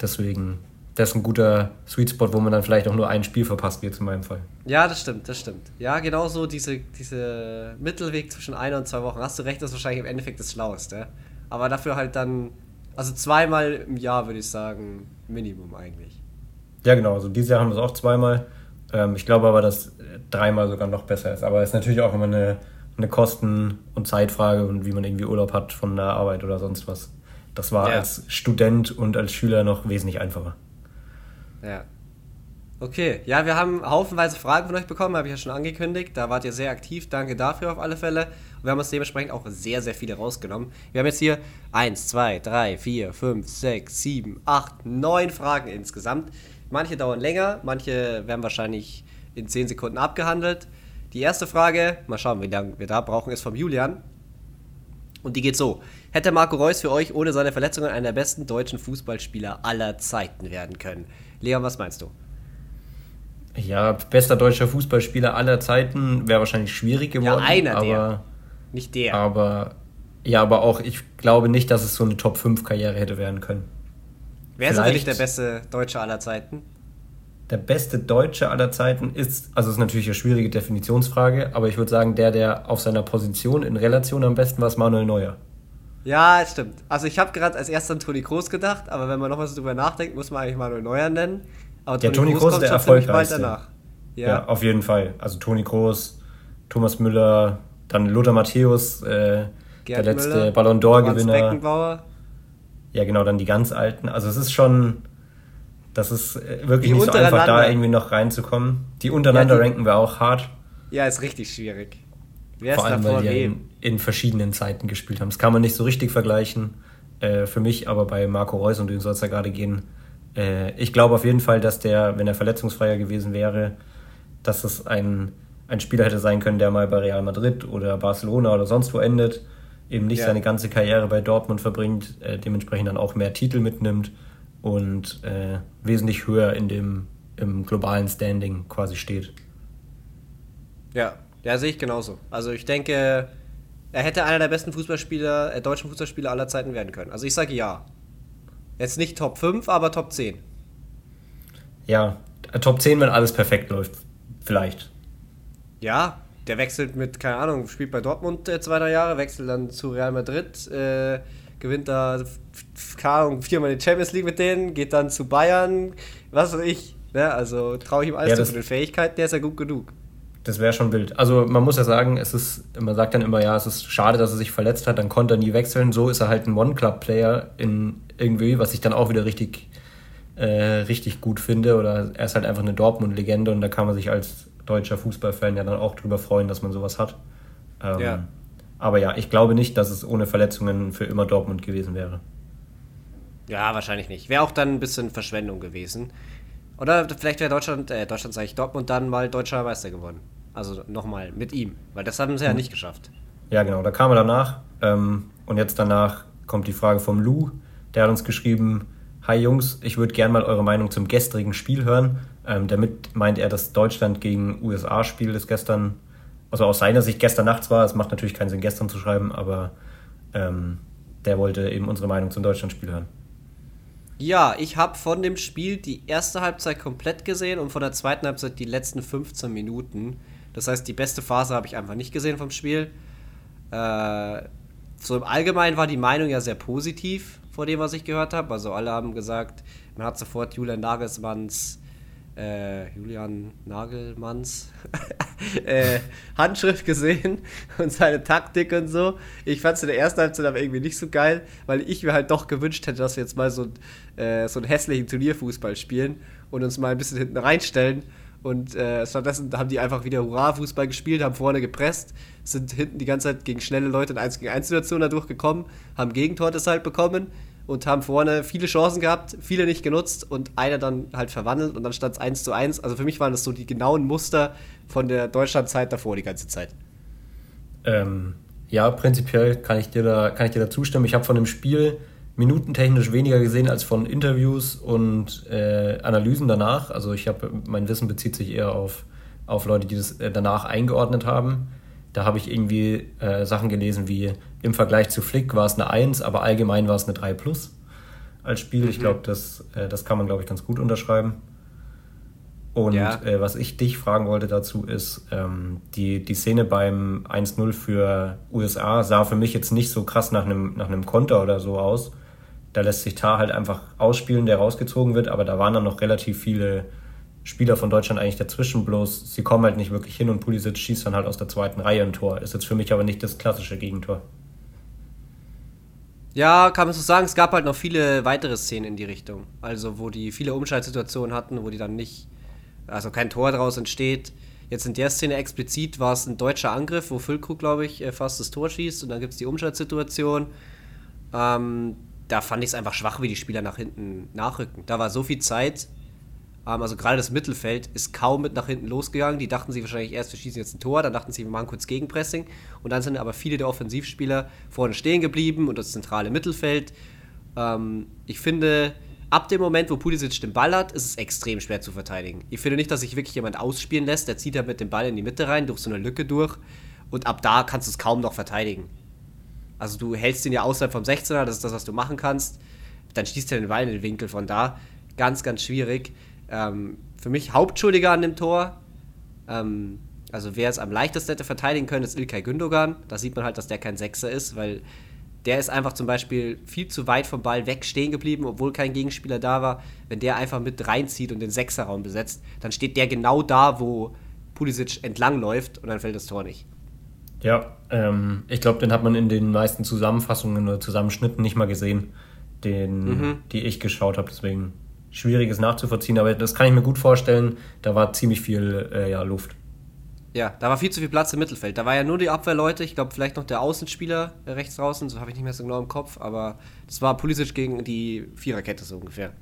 deswegen, das ist ein guter Sweet Spot, wo man dann vielleicht auch nur ein Spiel verpasst, wie jetzt in meinem Fall. Ja, das stimmt, das stimmt. Ja, genau so diese, diese Mittelweg zwischen einer und zwei Wochen. Hast du recht, das ist wahrscheinlich im Endeffekt das Schlaueste. Aber dafür halt dann, also zweimal im Jahr würde ich sagen, Minimum eigentlich. Ja, genau. Also dieses Jahr haben wir es auch zweimal. Ähm, ich glaube aber, dass dreimal sogar noch besser ist. Aber es ist natürlich auch immer eine, eine Kosten- und Zeitfrage und wie man irgendwie Urlaub hat von der Arbeit oder sonst was. Das war Ja. als Student und als Schüler noch wesentlich einfacher. Ja. Okay, ja, wir haben haufenweise Fragen von euch bekommen, habe ich ja schon angekündigt. Da wart ihr sehr aktiv, danke dafür auf alle Fälle. Und wir haben uns dementsprechend auch sehr, sehr viele rausgenommen. Wir haben jetzt hier 1, 2, 3, 4, 5, 6, 7, 8, 9 Fragen insgesamt. Manche dauern länger, manche werden wahrscheinlich in 10 Sekunden abgehandelt. Die erste Frage, mal schauen, wie lange wir da brauchen, ist vom Julian. Und die geht so. Hätte Marco Reus für euch ohne seine Verletzungen einer der besten deutschen Fußballspieler aller Zeiten werden können? Leon, was meinst du? Ja, bester deutscher Fußballspieler aller Zeiten wäre wahrscheinlich schwierig geworden. einer aber, der. Nicht der. Aber ja, aber auch ich glaube nicht, dass es so eine Top 5 Karriere hätte werden können. Wer ist vielleicht- der beste Deutsche aller Zeiten? Der beste Deutsche aller Zeiten ist, also es ist natürlich eine schwierige Definitionsfrage, aber ich würde sagen, der, der auf seiner Position in Relation am besten war, ist Manuel Neuer. Ja, stimmt. Also ich habe gerade als erstes an Toni Kroos gedacht, aber wenn man noch was drüber nachdenkt, muss man eigentlich Manuel Neuer nennen. Aber Ja, Toni Kroos ist der erfolgreichste. danach. Ja. Ja, auf jeden Fall. Also Toni Kroos, Thomas Müller, dann Lothar Matthäus, äh, der letzte Müller, Ballon d'Or-Gewinner. Ja genau, dann die ganz alten. Also es ist schon, das ist äh, wirklich die nicht so einfach, da irgendwie noch reinzukommen. Die untereinander ja, die, ranken wir auch hart. Ja, ist richtig schwierig. Wer Vor allem, weil die in, in, verschiedenen Zeiten gespielt haben. Das kann man nicht so richtig vergleichen. Äh, für mich aber bei Marco Reus, und du soll es ja gerade gehen, äh, ich glaube auf jeden Fall, dass der, wenn er verletzungsfreier gewesen wäre, dass es ein, ein Spieler hätte sein können, der mal bei Real Madrid oder Barcelona oder sonst wo endet, eben nicht ja. seine ganze Karriere bei Dortmund verbringt, äh, dementsprechend dann auch mehr Titel mitnimmt und äh, wesentlich höher in dem im globalen Standing quasi steht. Ja, ja, sehe ich genauso. Also ich denke, er hätte einer der besten Fußballspieler, äh, deutschen Fußballspieler aller Zeiten werden können. Also ich sage ja. Jetzt nicht Top 5, aber Top 10. Ja, Top 10, wenn alles perfekt läuft. Vielleicht. Ja, der wechselt mit, keine Ahnung, spielt bei Dortmund äh, zwei, drei Jahre, wechselt dann zu Real Madrid, äh, gewinnt da, keine Ahnung, viermal die Champions League mit denen, geht dann zu Bayern, was weiß ich. Ne? Also traue ich ihm alles ja, zu den Fähigkeiten, der ist ja gut genug. Das wäre schon wild. Also man muss ja sagen, es ist, man sagt dann immer, ja, es ist schade, dass er sich verletzt hat, dann konnte er nie wechseln. So ist er halt ein One-Club-Player in irgendwie, was ich dann auch wieder richtig, äh, richtig gut finde. Oder er ist halt einfach eine Dortmund-Legende und da kann man sich als deutscher Fußballfan ja dann auch drüber freuen, dass man sowas hat. Ähm, ja. Aber ja, ich glaube nicht, dass es ohne Verletzungen für immer Dortmund gewesen wäre. Ja, wahrscheinlich nicht. Wäre auch dann ein bisschen Verschwendung gewesen. Oder vielleicht wäre Deutschland, äh, Deutschland sage ich, Dortmund dann mal deutscher Meister geworden. Also nochmal mit ihm, weil das haben sie ja mhm. nicht geschafft. Ja, genau, da kam er danach. Ähm, und jetzt danach kommt die Frage vom Lou. Der hat uns geschrieben: Hi Jungs, ich würde gerne mal eure Meinung zum gestrigen Spiel hören. Ähm, damit meint er das Deutschland gegen USA-Spiel, das gestern, also aus seiner Sicht gestern nachts war. Es macht natürlich keinen Sinn, gestern zu schreiben, aber ähm, der wollte eben unsere Meinung zum Deutschland-Spiel hören. Ja, ich habe von dem Spiel die erste Halbzeit komplett gesehen und von der zweiten Halbzeit die letzten 15 Minuten. Das heißt, die beste Phase habe ich einfach nicht gesehen vom Spiel. Äh, so im Allgemeinen war die Meinung ja sehr positiv vor dem, was ich gehört habe. Also alle haben gesagt, man hat sofort Julian Nagelsmanns äh, Julian Nagelmanns äh, Handschrift gesehen und seine Taktik und so. Ich fand es in der ersten Halbzeit aber irgendwie nicht so geil, weil ich mir halt doch gewünscht hätte, dass wir jetzt mal so, äh, so einen hässlichen Turnierfußball spielen und uns mal ein bisschen hinten reinstellen. Und äh, stattdessen haben die einfach wieder Hurra-Fußball gespielt, haben vorne gepresst, sind hinten die ganze Zeit gegen schnelle Leute in 1 gegen 1 Situationen da durchgekommen, haben Gegentor deshalb bekommen und haben vorne viele Chancen gehabt, viele nicht genutzt und einer dann halt verwandelt und dann stand es 1 zu 1. Also für mich waren das so die genauen Muster von der Deutschlandzeit davor die ganze Zeit. Ähm, ja, prinzipiell kann ich dir da, kann ich dir da zustimmen. Ich habe von dem Spiel minutentechnisch weniger gesehen als von Interviews und äh, Analysen danach. Also ich habe, mein Wissen bezieht sich eher auf, auf Leute, die das äh, danach eingeordnet haben. Da habe ich irgendwie äh, Sachen gelesen wie im Vergleich zu Flick war es eine 1, aber allgemein war es eine 3 plus als Spiel. Mhm. Ich glaube, das, äh, das kann man, glaube ich, ganz gut unterschreiben. Und ja. äh, was ich dich fragen wollte dazu ist, ähm, die, die Szene beim 1-0 für USA sah für mich jetzt nicht so krass nach einem, nach einem Konter oder so aus. Da lässt sich Tar halt einfach ausspielen, der rausgezogen wird, aber da waren dann noch relativ viele Spieler von Deutschland eigentlich dazwischen, bloß sie kommen halt nicht wirklich hin und Pulisic schießt dann halt aus der zweiten Reihe ein Tor. Ist jetzt für mich aber nicht das klassische Gegentor. Ja, kann man so sagen, es gab halt noch viele weitere Szenen in die Richtung. Also, wo die viele Umschaltsituationen hatten, wo die dann nicht, also kein Tor daraus entsteht. Jetzt in der Szene explizit war es ein deutscher Angriff, wo Füllkrug, glaube ich, äh, fast das Tor schießt und dann gibt es die Umschaltsituation. Ähm, da fand ich es einfach schwach, wie die Spieler nach hinten nachrücken. Da war so viel Zeit, also gerade das Mittelfeld ist kaum mit nach hinten losgegangen. Die dachten sich wahrscheinlich erst, wir schießen jetzt ein Tor, dann dachten sie, wir machen kurz Gegenpressing. Und dann sind aber viele der Offensivspieler vorne stehen geblieben und das zentrale Mittelfeld. Ähm, ich finde, ab dem Moment, wo Pulisic den Ball hat, ist es extrem schwer zu verteidigen. Ich finde nicht, dass sich wirklich jemand ausspielen lässt. Der zieht da mit dem Ball in die Mitte rein, durch so eine Lücke durch. Und ab da kannst du es kaum noch verteidigen. Also du hältst ihn ja außerhalb vom 16er, das ist das, was du machen kannst. Dann schießt er den Ball in den Winkel von da. Ganz, ganz schwierig. Ähm, für mich Hauptschuldiger an dem Tor. Ähm, also wer es am leichtesten hätte verteidigen können, ist Ilkay Gündogan. Da sieht man halt, dass der kein Sechser ist, weil der ist einfach zum Beispiel viel zu weit vom Ball weg stehen geblieben, obwohl kein Gegenspieler da war. Wenn der einfach mit reinzieht und den Sechserraum besetzt, dann steht der genau da, wo Pulisic entlangläuft und dann fällt das Tor nicht. Ja, ähm, ich glaube, den hat man in den meisten Zusammenfassungen oder Zusammenschnitten nicht mal gesehen. den, mhm. die ich geschaut habe. Deswegen schwieriges nachzuvollziehen, aber das kann ich mir gut vorstellen. Da war ziemlich viel äh, ja, Luft. Ja, da war viel zu viel Platz im Mittelfeld. Da war ja nur die Abwehrleute, ich glaube vielleicht noch der Außenspieler rechts draußen, so habe ich nicht mehr so genau im Kopf, aber das war Pulisic gegen die Viererkette so ungefähr.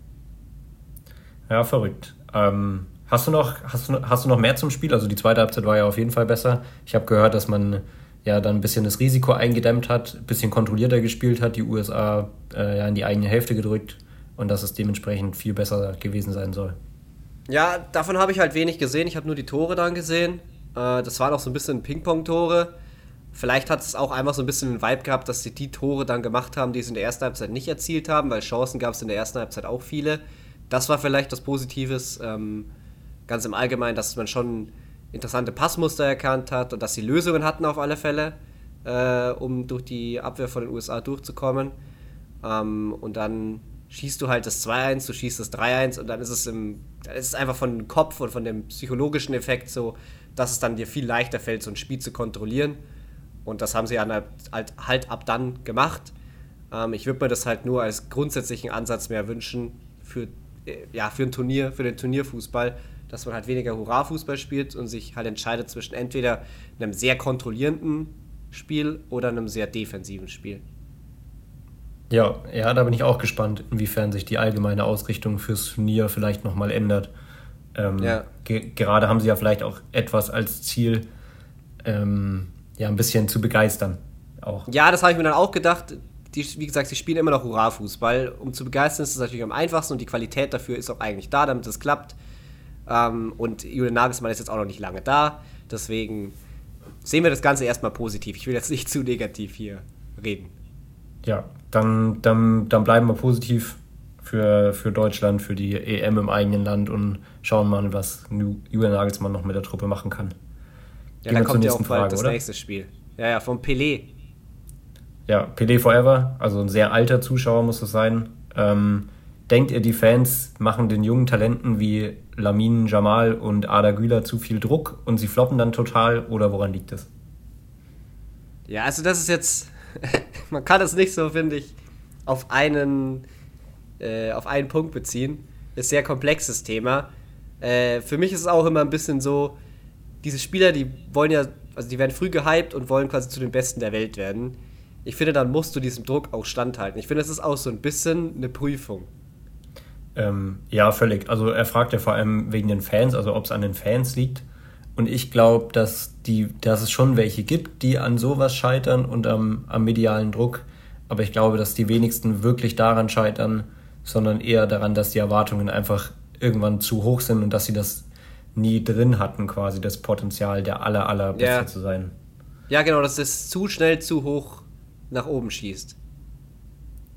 Ja, verrückt. Ähm, hast, du noch, hast, du, hast du noch mehr zum Spiel? Also die zweite Halbzeit war ja auf jeden Fall besser. Ich habe gehört, dass man ja dann ein bisschen das Risiko eingedämmt hat, ein bisschen kontrollierter gespielt hat, die USA äh, ja in die eigene Hälfte gedrückt und dass es dementsprechend viel besser gewesen sein soll. Ja, davon habe ich halt wenig gesehen. Ich habe nur die Tore dann gesehen. Äh, das waren auch so ein bisschen Ping-Pong-Tore. Vielleicht hat es auch einfach so ein bisschen den Vibe gehabt, dass sie die Tore dann gemacht haben, die sie in der ersten Halbzeit nicht erzielt haben, weil Chancen gab es in der ersten Halbzeit auch viele. Das war vielleicht das Positives, ähm, ganz im Allgemeinen, dass man schon interessante Passmuster erkannt hat und dass sie Lösungen hatten auf alle Fälle, äh, um durch die Abwehr von den USA durchzukommen. Ähm, und dann schießt du halt das 2-1, du schießt das 3-1 und dann ist es im, dann ist es einfach von dem Kopf und von dem psychologischen Effekt so, dass es dann dir viel leichter fällt, so ein Spiel zu kontrollieren. Und das haben sie halt, halt ab dann gemacht. Ähm, ich würde mir das halt nur als grundsätzlichen Ansatz mehr wünschen für, äh, ja, für ein Turnier, für den Turnierfußball, dass man halt weniger Hurra-Fußball spielt und sich halt entscheidet zwischen entweder einem sehr kontrollierenden Spiel oder einem sehr defensiven Spiel. Ja, ja, da bin ich auch gespannt, inwiefern sich die allgemeine Ausrichtung fürs Turnier vielleicht nochmal ändert. Ähm, ja. ge gerade haben sie ja vielleicht auch etwas als Ziel, ähm, ja, ein bisschen zu begeistern. Auch. Ja, das habe ich mir dann auch gedacht. Die, wie gesagt, sie spielen immer noch Hurra-Fußball. Um zu begeistern ist es natürlich am einfachsten und die Qualität dafür ist auch eigentlich da, damit es klappt. Ähm, und Julian Nagelsmann ist jetzt auch noch nicht lange da. Deswegen sehen wir das Ganze erstmal positiv. Ich will jetzt nicht zu negativ hier reden. Ja, dann, dann, dann bleiben wir positiv für, für Deutschland, für die EM im eigenen Land und schauen mal, was Julian Nagelsmann noch mit der Truppe machen kann. Ja, dann kommt ja auch Frage, das oder? nächste Spiel. Ja, ja, von Pelé. Ja, Pelé Forever, also ein sehr alter Zuschauer muss es sein. Ähm, denkt ihr, die Fans machen den jungen Talenten wie Lamin Jamal und Ada Güler zu viel Druck und sie floppen dann total oder woran liegt es? Ja, also das ist jetzt, man kann es nicht so, finde ich, auf einen, äh, auf einen Punkt beziehen. Ist ein sehr komplexes Thema. Äh, für mich ist es auch immer ein bisschen so, diese Spieler, die wollen ja, also die werden früh gehypt und wollen quasi zu den Besten der Welt werden. Ich finde, dann musst du diesem Druck auch standhalten. Ich finde, es ist auch so ein bisschen eine Prüfung. Ähm, ja, völlig. Also er fragt ja vor allem wegen den Fans, also ob es an den Fans liegt. Und ich glaube, dass, dass es schon welche gibt, die an sowas scheitern und am, am medialen Druck. Aber ich glaube, dass die wenigsten wirklich daran scheitern, sondern eher daran, dass die Erwartungen einfach irgendwann zu hoch sind und dass sie das nie drin hatten, quasi das Potenzial, der aller, allerbeste ja. zu sein. Ja, genau, dass es zu schnell zu hoch nach oben schießt.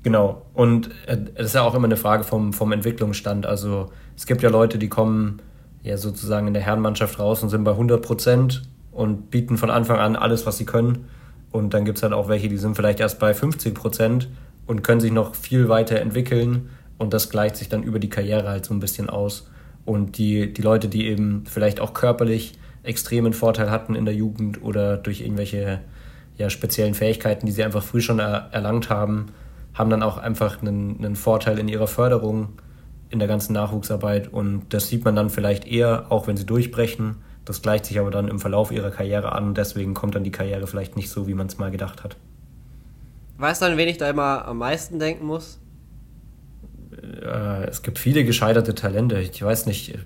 Genau. Und äh, es ist ja auch immer eine Frage vom, vom Entwicklungsstand. Also es gibt ja Leute, die kommen ja sozusagen in der Herrenmannschaft raus und sind bei 100 Prozent und bieten von Anfang an alles, was sie können. Und dann gibt es halt auch welche, die sind vielleicht erst bei 50 Prozent und können sich noch viel weiter entwickeln. Und das gleicht sich dann über die Karriere halt so ein bisschen aus. Und die, die Leute, die eben vielleicht auch körperlich extremen Vorteil hatten in der Jugend oder durch irgendwelche ja, speziellen Fähigkeiten, die sie einfach früh schon er, erlangt haben, haben dann auch einfach einen, einen Vorteil in ihrer Förderung in der ganzen Nachwuchsarbeit und das sieht man dann vielleicht eher, auch wenn sie durchbrechen. Das gleicht sich aber dann im Verlauf ihrer Karriere an und deswegen kommt dann die Karriere vielleicht nicht so, wie man es mal gedacht hat. Weißt du, an wen ich da immer am meisten denken muss? Äh, es gibt viele gescheiterte Talente. Ich weiß nicht.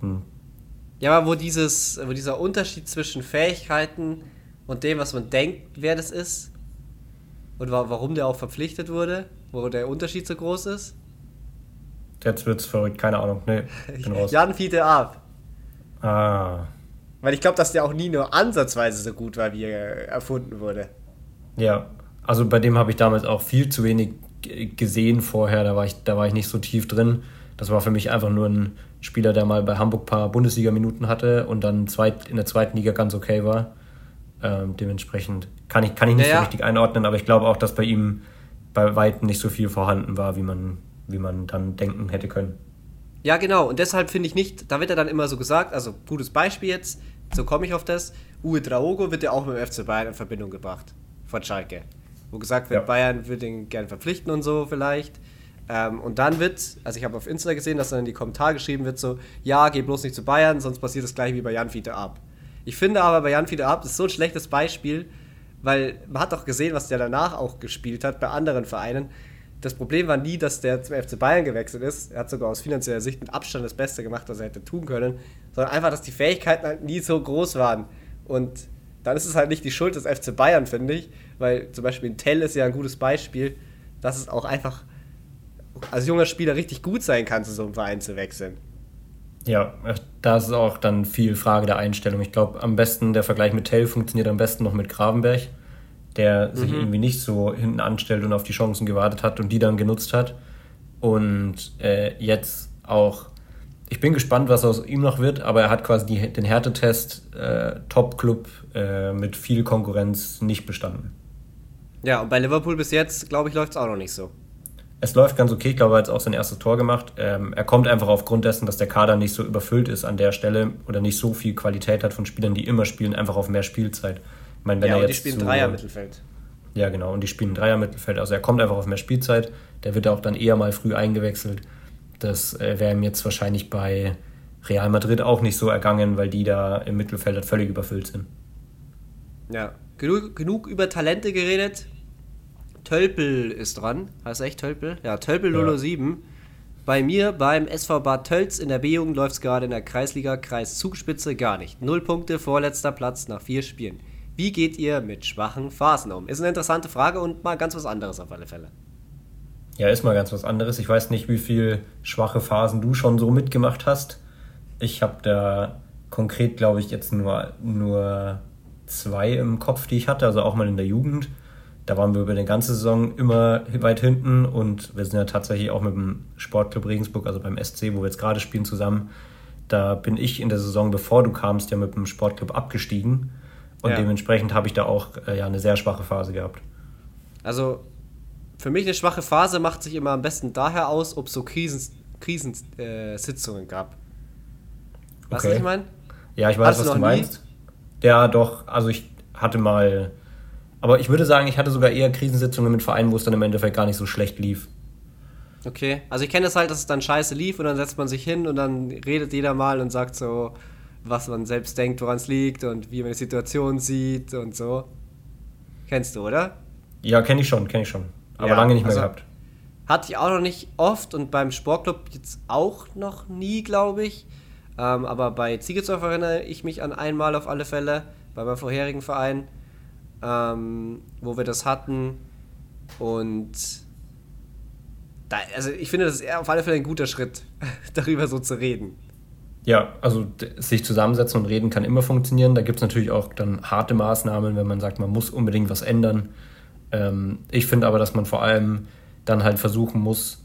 Hm. Ja, aber wo, dieses, wo dieser Unterschied zwischen Fähigkeiten und dem, was man denkt, wer das ist, und warum der auch verpflichtet wurde, wo der Unterschied so groß ist? Jetzt wird's verrückt, keine Ahnung. Nee, bin raus. Jan Fiete ab. Ah. Weil ich glaube, dass der auch nie nur ansatzweise so gut war, wie er erfunden wurde. Ja, also bei dem habe ich damals auch viel zu wenig gesehen vorher, da war, ich, da war ich nicht so tief drin. Das war für mich einfach nur ein Spieler, der mal bei Hamburg ein paar Bundesliga-Minuten hatte und dann zweit, in der zweiten Liga ganz okay war. Ähm, dementsprechend kann ich, kann ich nicht ja, so richtig einordnen, aber ich glaube auch, dass bei ihm bei weitem nicht so viel vorhanden war, wie man, wie man dann denken hätte können. Ja, genau. Und deshalb finde ich nicht, da wird er dann immer so gesagt, also gutes Beispiel jetzt, so komme ich auf das, Uwe Draogo wird ja auch mit dem FC Bayern in Verbindung gebracht von Schalke. wo gesagt wird, ja. Bayern will den gerne verpflichten und so vielleicht. Ähm, und dann wird, also ich habe auf Insta gesehen, dass dann in die Kommentare geschrieben wird, so, ja, geh bloß nicht zu Bayern, sonst passiert das gleiche wie bei Jan Fiete ab. Ich finde aber bei Jan Fiete ab ist so ein schlechtes Beispiel, weil man hat doch gesehen, was der danach auch gespielt hat bei anderen Vereinen. Das Problem war nie, dass der zum FC Bayern gewechselt ist. Er hat sogar aus finanzieller Sicht mit Abstand das Beste gemacht, was er hätte tun können, sondern einfach, dass die Fähigkeiten halt nie so groß waren. Und dann ist es halt nicht die Schuld des FC Bayern, finde ich, weil zum Beispiel Tell ist ja ein gutes Beispiel, dass es auch einfach als junger Spieler richtig gut sein kann, zu so einem Verein zu wechseln. Ja, da ist auch dann viel Frage der Einstellung. Ich glaube, am besten der Vergleich mit Tell funktioniert am besten noch mit Gravenberg, der mhm. sich irgendwie nicht so hinten anstellt und auf die Chancen gewartet hat und die dann genutzt hat. Und äh, jetzt auch, ich bin gespannt, was aus ihm noch wird, aber er hat quasi die, den Härtetest äh, Top-Club äh, mit viel Konkurrenz nicht bestanden. Ja, und bei Liverpool bis jetzt, glaube ich, läuft es auch noch nicht so es läuft ganz okay. Ich glaube, er hat auch sein erstes Tor gemacht. Ähm, er kommt einfach aufgrund dessen, dass der Kader nicht so überfüllt ist an der Stelle oder nicht so viel Qualität hat von Spielern, die immer spielen, einfach auf mehr Spielzeit. Meine, wenn ja, er jetzt die spielen so, Dreier-Mittelfeld. Ja, genau. Und die spielen Dreier-Mittelfeld. Also er kommt einfach auf mehr Spielzeit. Der wird auch dann eher mal früh eingewechselt. Das äh, wäre ihm jetzt wahrscheinlich bei Real Madrid auch nicht so ergangen, weil die da im Mittelfeld halt völlig überfüllt sind. Ja, genug, genug über Talente geredet. Tölpel ist dran. Heißt echt Tölpel? Ja, Tölpel ja. 007. Bei mir beim SV Bad Tölz in der B-Jugend läuft es gerade in der Kreisliga Kreis Zugspitze gar nicht. Null Punkte, vorletzter Platz nach vier Spielen. Wie geht ihr mit schwachen Phasen um? Ist eine interessante Frage und mal ganz was anderes auf alle Fälle. Ja, ist mal ganz was anderes. Ich weiß nicht, wie viele schwache Phasen du schon so mitgemacht hast. Ich habe da konkret, glaube ich, jetzt nur, nur zwei im Kopf, die ich hatte, also auch mal in der Jugend. Da waren wir über die ganze Saison immer weit hinten und wir sind ja tatsächlich auch mit dem Sportclub Regensburg, also beim SC, wo wir jetzt gerade spielen, zusammen. Da bin ich in der Saison, bevor du kamst, ja mit dem Sportclub abgestiegen. Und ja. dementsprechend habe ich da auch äh, ja, eine sehr schwache Phase gehabt. Also für mich eine schwache Phase macht sich immer am besten daher aus, ob es so Krisensitzungen äh, gab. Weißt okay. du, was ich meine? Ja, ich weiß, Hast was du meinst. Ja, doch. Also ich hatte mal aber ich würde sagen, ich hatte sogar eher Krisensitzungen mit Vereinen, wo es dann im Endeffekt gar nicht so schlecht lief. Okay, also ich kenne das halt, dass es dann scheiße lief und dann setzt man sich hin und dann redet jeder mal und sagt so, was man selbst denkt, woran es liegt und wie man die Situation sieht und so. Kennst du, oder? Ja, kenne ich schon, kenne ich schon. Aber ja, lange nicht mehr also gehabt. Hatte ich auch noch nicht oft und beim Sportclub jetzt auch noch nie, glaube ich. Ähm, aber bei Ziegezow erinnere ich mich an einmal auf alle Fälle, bei meinem vorherigen Verein ähm, wo wir das hatten. Und da, also ich finde, das ist auf alle Fälle ein guter Schritt, darüber so zu reden. Ja, also sich zusammensetzen und reden kann immer funktionieren. Da gibt es natürlich auch dann harte Maßnahmen, wenn man sagt, man muss unbedingt was ändern. Ähm, ich finde aber, dass man vor allem dann halt versuchen muss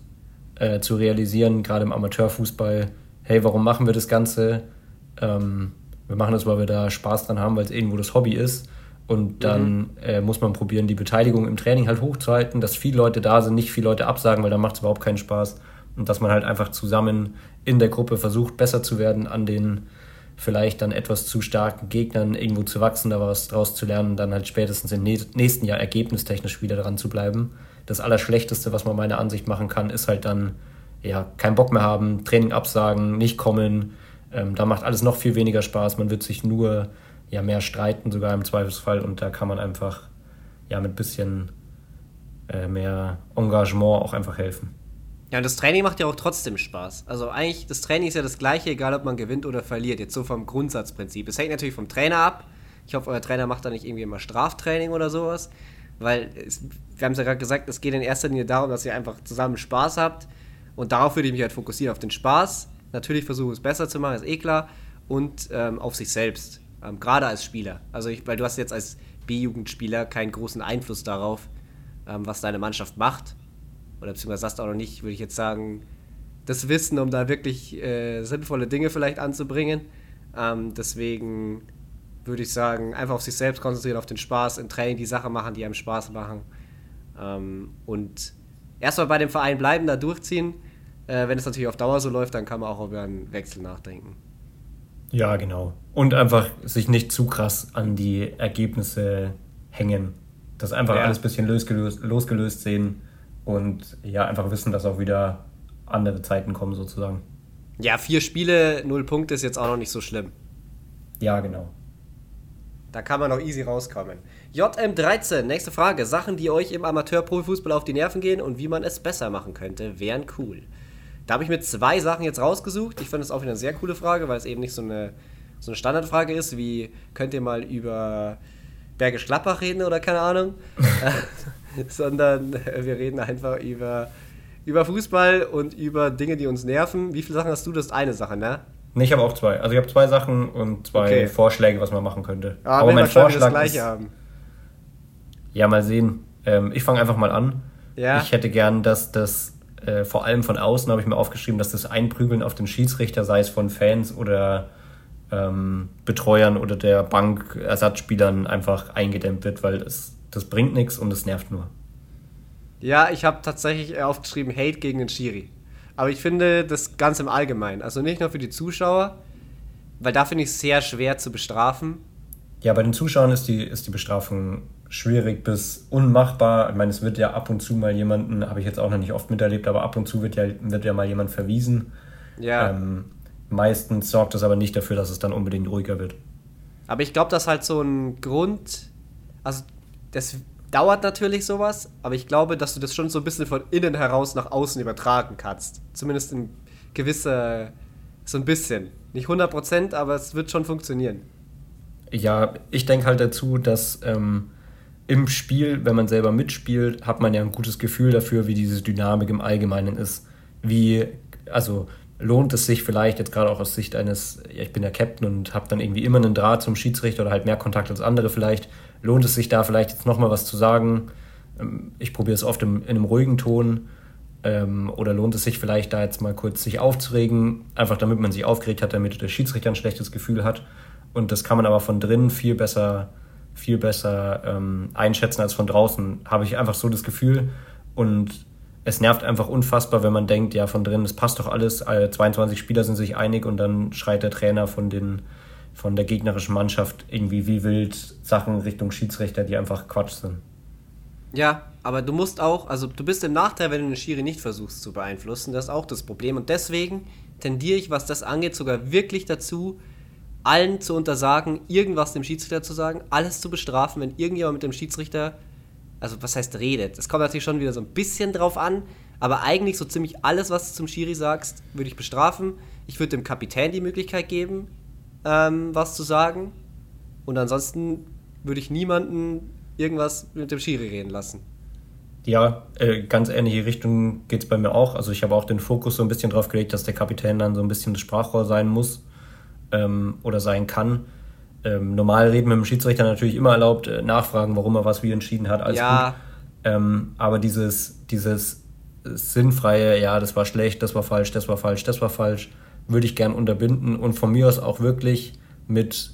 äh, zu realisieren, gerade im Amateurfußball, hey, warum machen wir das Ganze? Ähm, wir machen das, weil wir da Spaß dran haben, weil es irgendwo das Hobby ist. Und dann mhm. äh, muss man probieren, die Beteiligung im Training halt hochzuhalten, dass viele Leute da sind, nicht viele Leute absagen, weil dann macht es überhaupt keinen Spaß. Und dass man halt einfach zusammen in der Gruppe versucht, besser zu werden, an den vielleicht dann etwas zu starken Gegnern irgendwo zu wachsen, da was draus zu lernen, dann halt spätestens im nächsten Jahr ergebnistechnisch wieder dran zu bleiben. Das Allerschlechteste, was man meiner Ansicht machen kann, ist halt dann ja keinen Bock mehr haben, Training absagen, nicht kommen. Ähm, da macht alles noch viel weniger Spaß. Man wird sich nur ja mehr streiten, sogar im Zweifelsfall. Und da kann man einfach ja mit bisschen äh, mehr Engagement auch einfach helfen. Ja, und das Training macht ja auch trotzdem Spaß. Also eigentlich, das Training ist ja das gleiche, egal ob man gewinnt oder verliert. Jetzt so vom Grundsatzprinzip. Es hängt natürlich vom Trainer ab. Ich hoffe, euer Trainer macht da nicht irgendwie immer Straftraining oder sowas. Weil, es, wir haben es ja gerade gesagt, es geht in erster Linie darum, dass ihr einfach zusammen Spaß habt. Und darauf würde ich mich halt fokussieren, auf den Spaß. Natürlich versuche es besser zu machen, ist eh klar. Und ähm, auf sich selbst ähm, gerade als Spieler. Also, ich, weil du hast jetzt als B-Jugendspieler keinen großen Einfluss darauf, ähm, was deine Mannschaft macht. Oder beziehungsweise du auch noch nicht, würde ich jetzt sagen, das Wissen, um da wirklich äh, sinnvolle Dinge vielleicht anzubringen. Ähm, deswegen würde ich sagen, einfach auf sich selbst konzentrieren, auf den Spaß, im Training die Sachen machen, die einem Spaß machen. Ähm, und erstmal bei dem Verein bleiben, da durchziehen. Äh, wenn es natürlich auf Dauer so läuft, dann kann man auch über einen Wechsel nachdenken. Ja, genau. Und einfach sich nicht zu krass an die Ergebnisse hängen. Das einfach ja. alles ein bisschen losgelöst, losgelöst sehen und ja, einfach wissen, dass auch wieder andere Zeiten kommen sozusagen. Ja, vier Spiele, null Punkte ist jetzt auch noch nicht so schlimm. Ja, genau. Da kann man noch easy rauskommen. JM13, nächste Frage. Sachen, die euch im Amateur-Profifußball auf die Nerven gehen und wie man es besser machen könnte, wären cool. Da habe ich mir zwei Sachen jetzt rausgesucht. Ich finde es auch wieder eine sehr coole Frage, weil es eben nicht so eine, so eine Standardfrage ist, wie könnt ihr mal über Bergisch Gladbach reden oder keine Ahnung, sondern wir reden einfach über, über Fußball und über Dinge, die uns nerven. Wie viele Sachen hast du? Das ist eine Sache, ne? Nee, ich habe auch zwei. Also ich habe zwei Sachen und zwei okay. Vorschläge, was man machen könnte. Ah, Aber mein Vorschlag das gleiche ist, haben. Ja, mal sehen. Ähm, ich fange einfach mal an. Ja. Ich hätte gern, dass das äh, vor allem von außen habe ich mir aufgeschrieben, dass das Einprügeln auf den Schiedsrichter, sei es von Fans oder ähm, Betreuern oder der Bank Ersatzspielern einfach eingedämmt wird, weil das, das bringt nichts und es nervt nur. Ja, ich habe tatsächlich aufgeschrieben Hate gegen den Schiri. Aber ich finde das ganz im Allgemeinen. Also nicht nur für die Zuschauer, weil da finde ich es sehr schwer zu bestrafen. Ja, bei den Zuschauern ist die, ist die Bestrafung schwierig bis unmachbar. Ich meine, es wird ja ab und zu mal jemanden, habe ich jetzt auch noch nicht oft miterlebt, aber ab und zu wird ja, wird ja mal jemand verwiesen. Ja. Ähm, meistens sorgt das aber nicht dafür, dass es dann unbedingt ruhiger wird. Aber ich glaube, dass halt so ein Grund, also das dauert natürlich sowas, aber ich glaube, dass du das schon so ein bisschen von innen heraus nach außen übertragen kannst. Zumindest in gewisser, so ein bisschen. Nicht 100 Prozent, aber es wird schon funktionieren. Ja, ich denke halt dazu, dass ähm, im Spiel, wenn man selber mitspielt, hat man ja ein gutes Gefühl dafür, wie diese Dynamik im Allgemeinen ist. Wie, also lohnt es sich vielleicht jetzt gerade auch aus Sicht eines, ja, ich bin der Captain und habe dann irgendwie immer einen Draht zum Schiedsrichter oder halt mehr Kontakt als andere vielleicht, lohnt es sich da vielleicht jetzt nochmal was zu sagen? Ähm, ich probiere es oft in, in einem ruhigen Ton. Ähm, oder lohnt es sich vielleicht da jetzt mal kurz sich aufzuregen, einfach damit man sich aufgeregt hat, damit der Schiedsrichter ein schlechtes Gefühl hat. Und das kann man aber von drinnen viel besser, viel besser ähm, einschätzen als von draußen. Habe ich einfach so das Gefühl. Und es nervt einfach unfassbar, wenn man denkt, ja, von drinnen, es passt doch alles, alle 22 Spieler sind sich einig und dann schreit der Trainer von den von der gegnerischen Mannschaft irgendwie wie wild Sachen Richtung Schiedsrichter, die einfach Quatsch sind. Ja, aber du musst auch, also du bist im Nachteil, wenn du den Schiri nicht versuchst zu beeinflussen, das ist auch das Problem. Und deswegen tendiere ich, was das angeht, sogar wirklich dazu, allen zu untersagen, irgendwas dem Schiedsrichter zu sagen, alles zu bestrafen, wenn irgendjemand mit dem Schiedsrichter, also was heißt redet. Das kommt natürlich schon wieder so ein bisschen drauf an, aber eigentlich so ziemlich alles, was du zum Schiri sagst, würde ich bestrafen. Ich würde dem Kapitän die Möglichkeit geben, ähm, was zu sagen. Und ansonsten würde ich niemanden irgendwas mit dem Schiri reden lassen. Ja, äh, ganz ähnliche Richtung geht es bei mir auch. Also ich habe auch den Fokus so ein bisschen drauf gelegt, dass der Kapitän dann so ein bisschen das Sprachrohr sein muss ähm, oder sein kann. Ähm, normal reden mit dem Schiedsrichter natürlich immer erlaubt, äh, nachfragen, warum er was wie entschieden hat, alles ja. gut. Ähm, aber dieses, dieses sinnfreie, ja, das war schlecht, das war falsch, das war falsch, das war falsch, würde ich gern unterbinden und von mir aus auch wirklich mit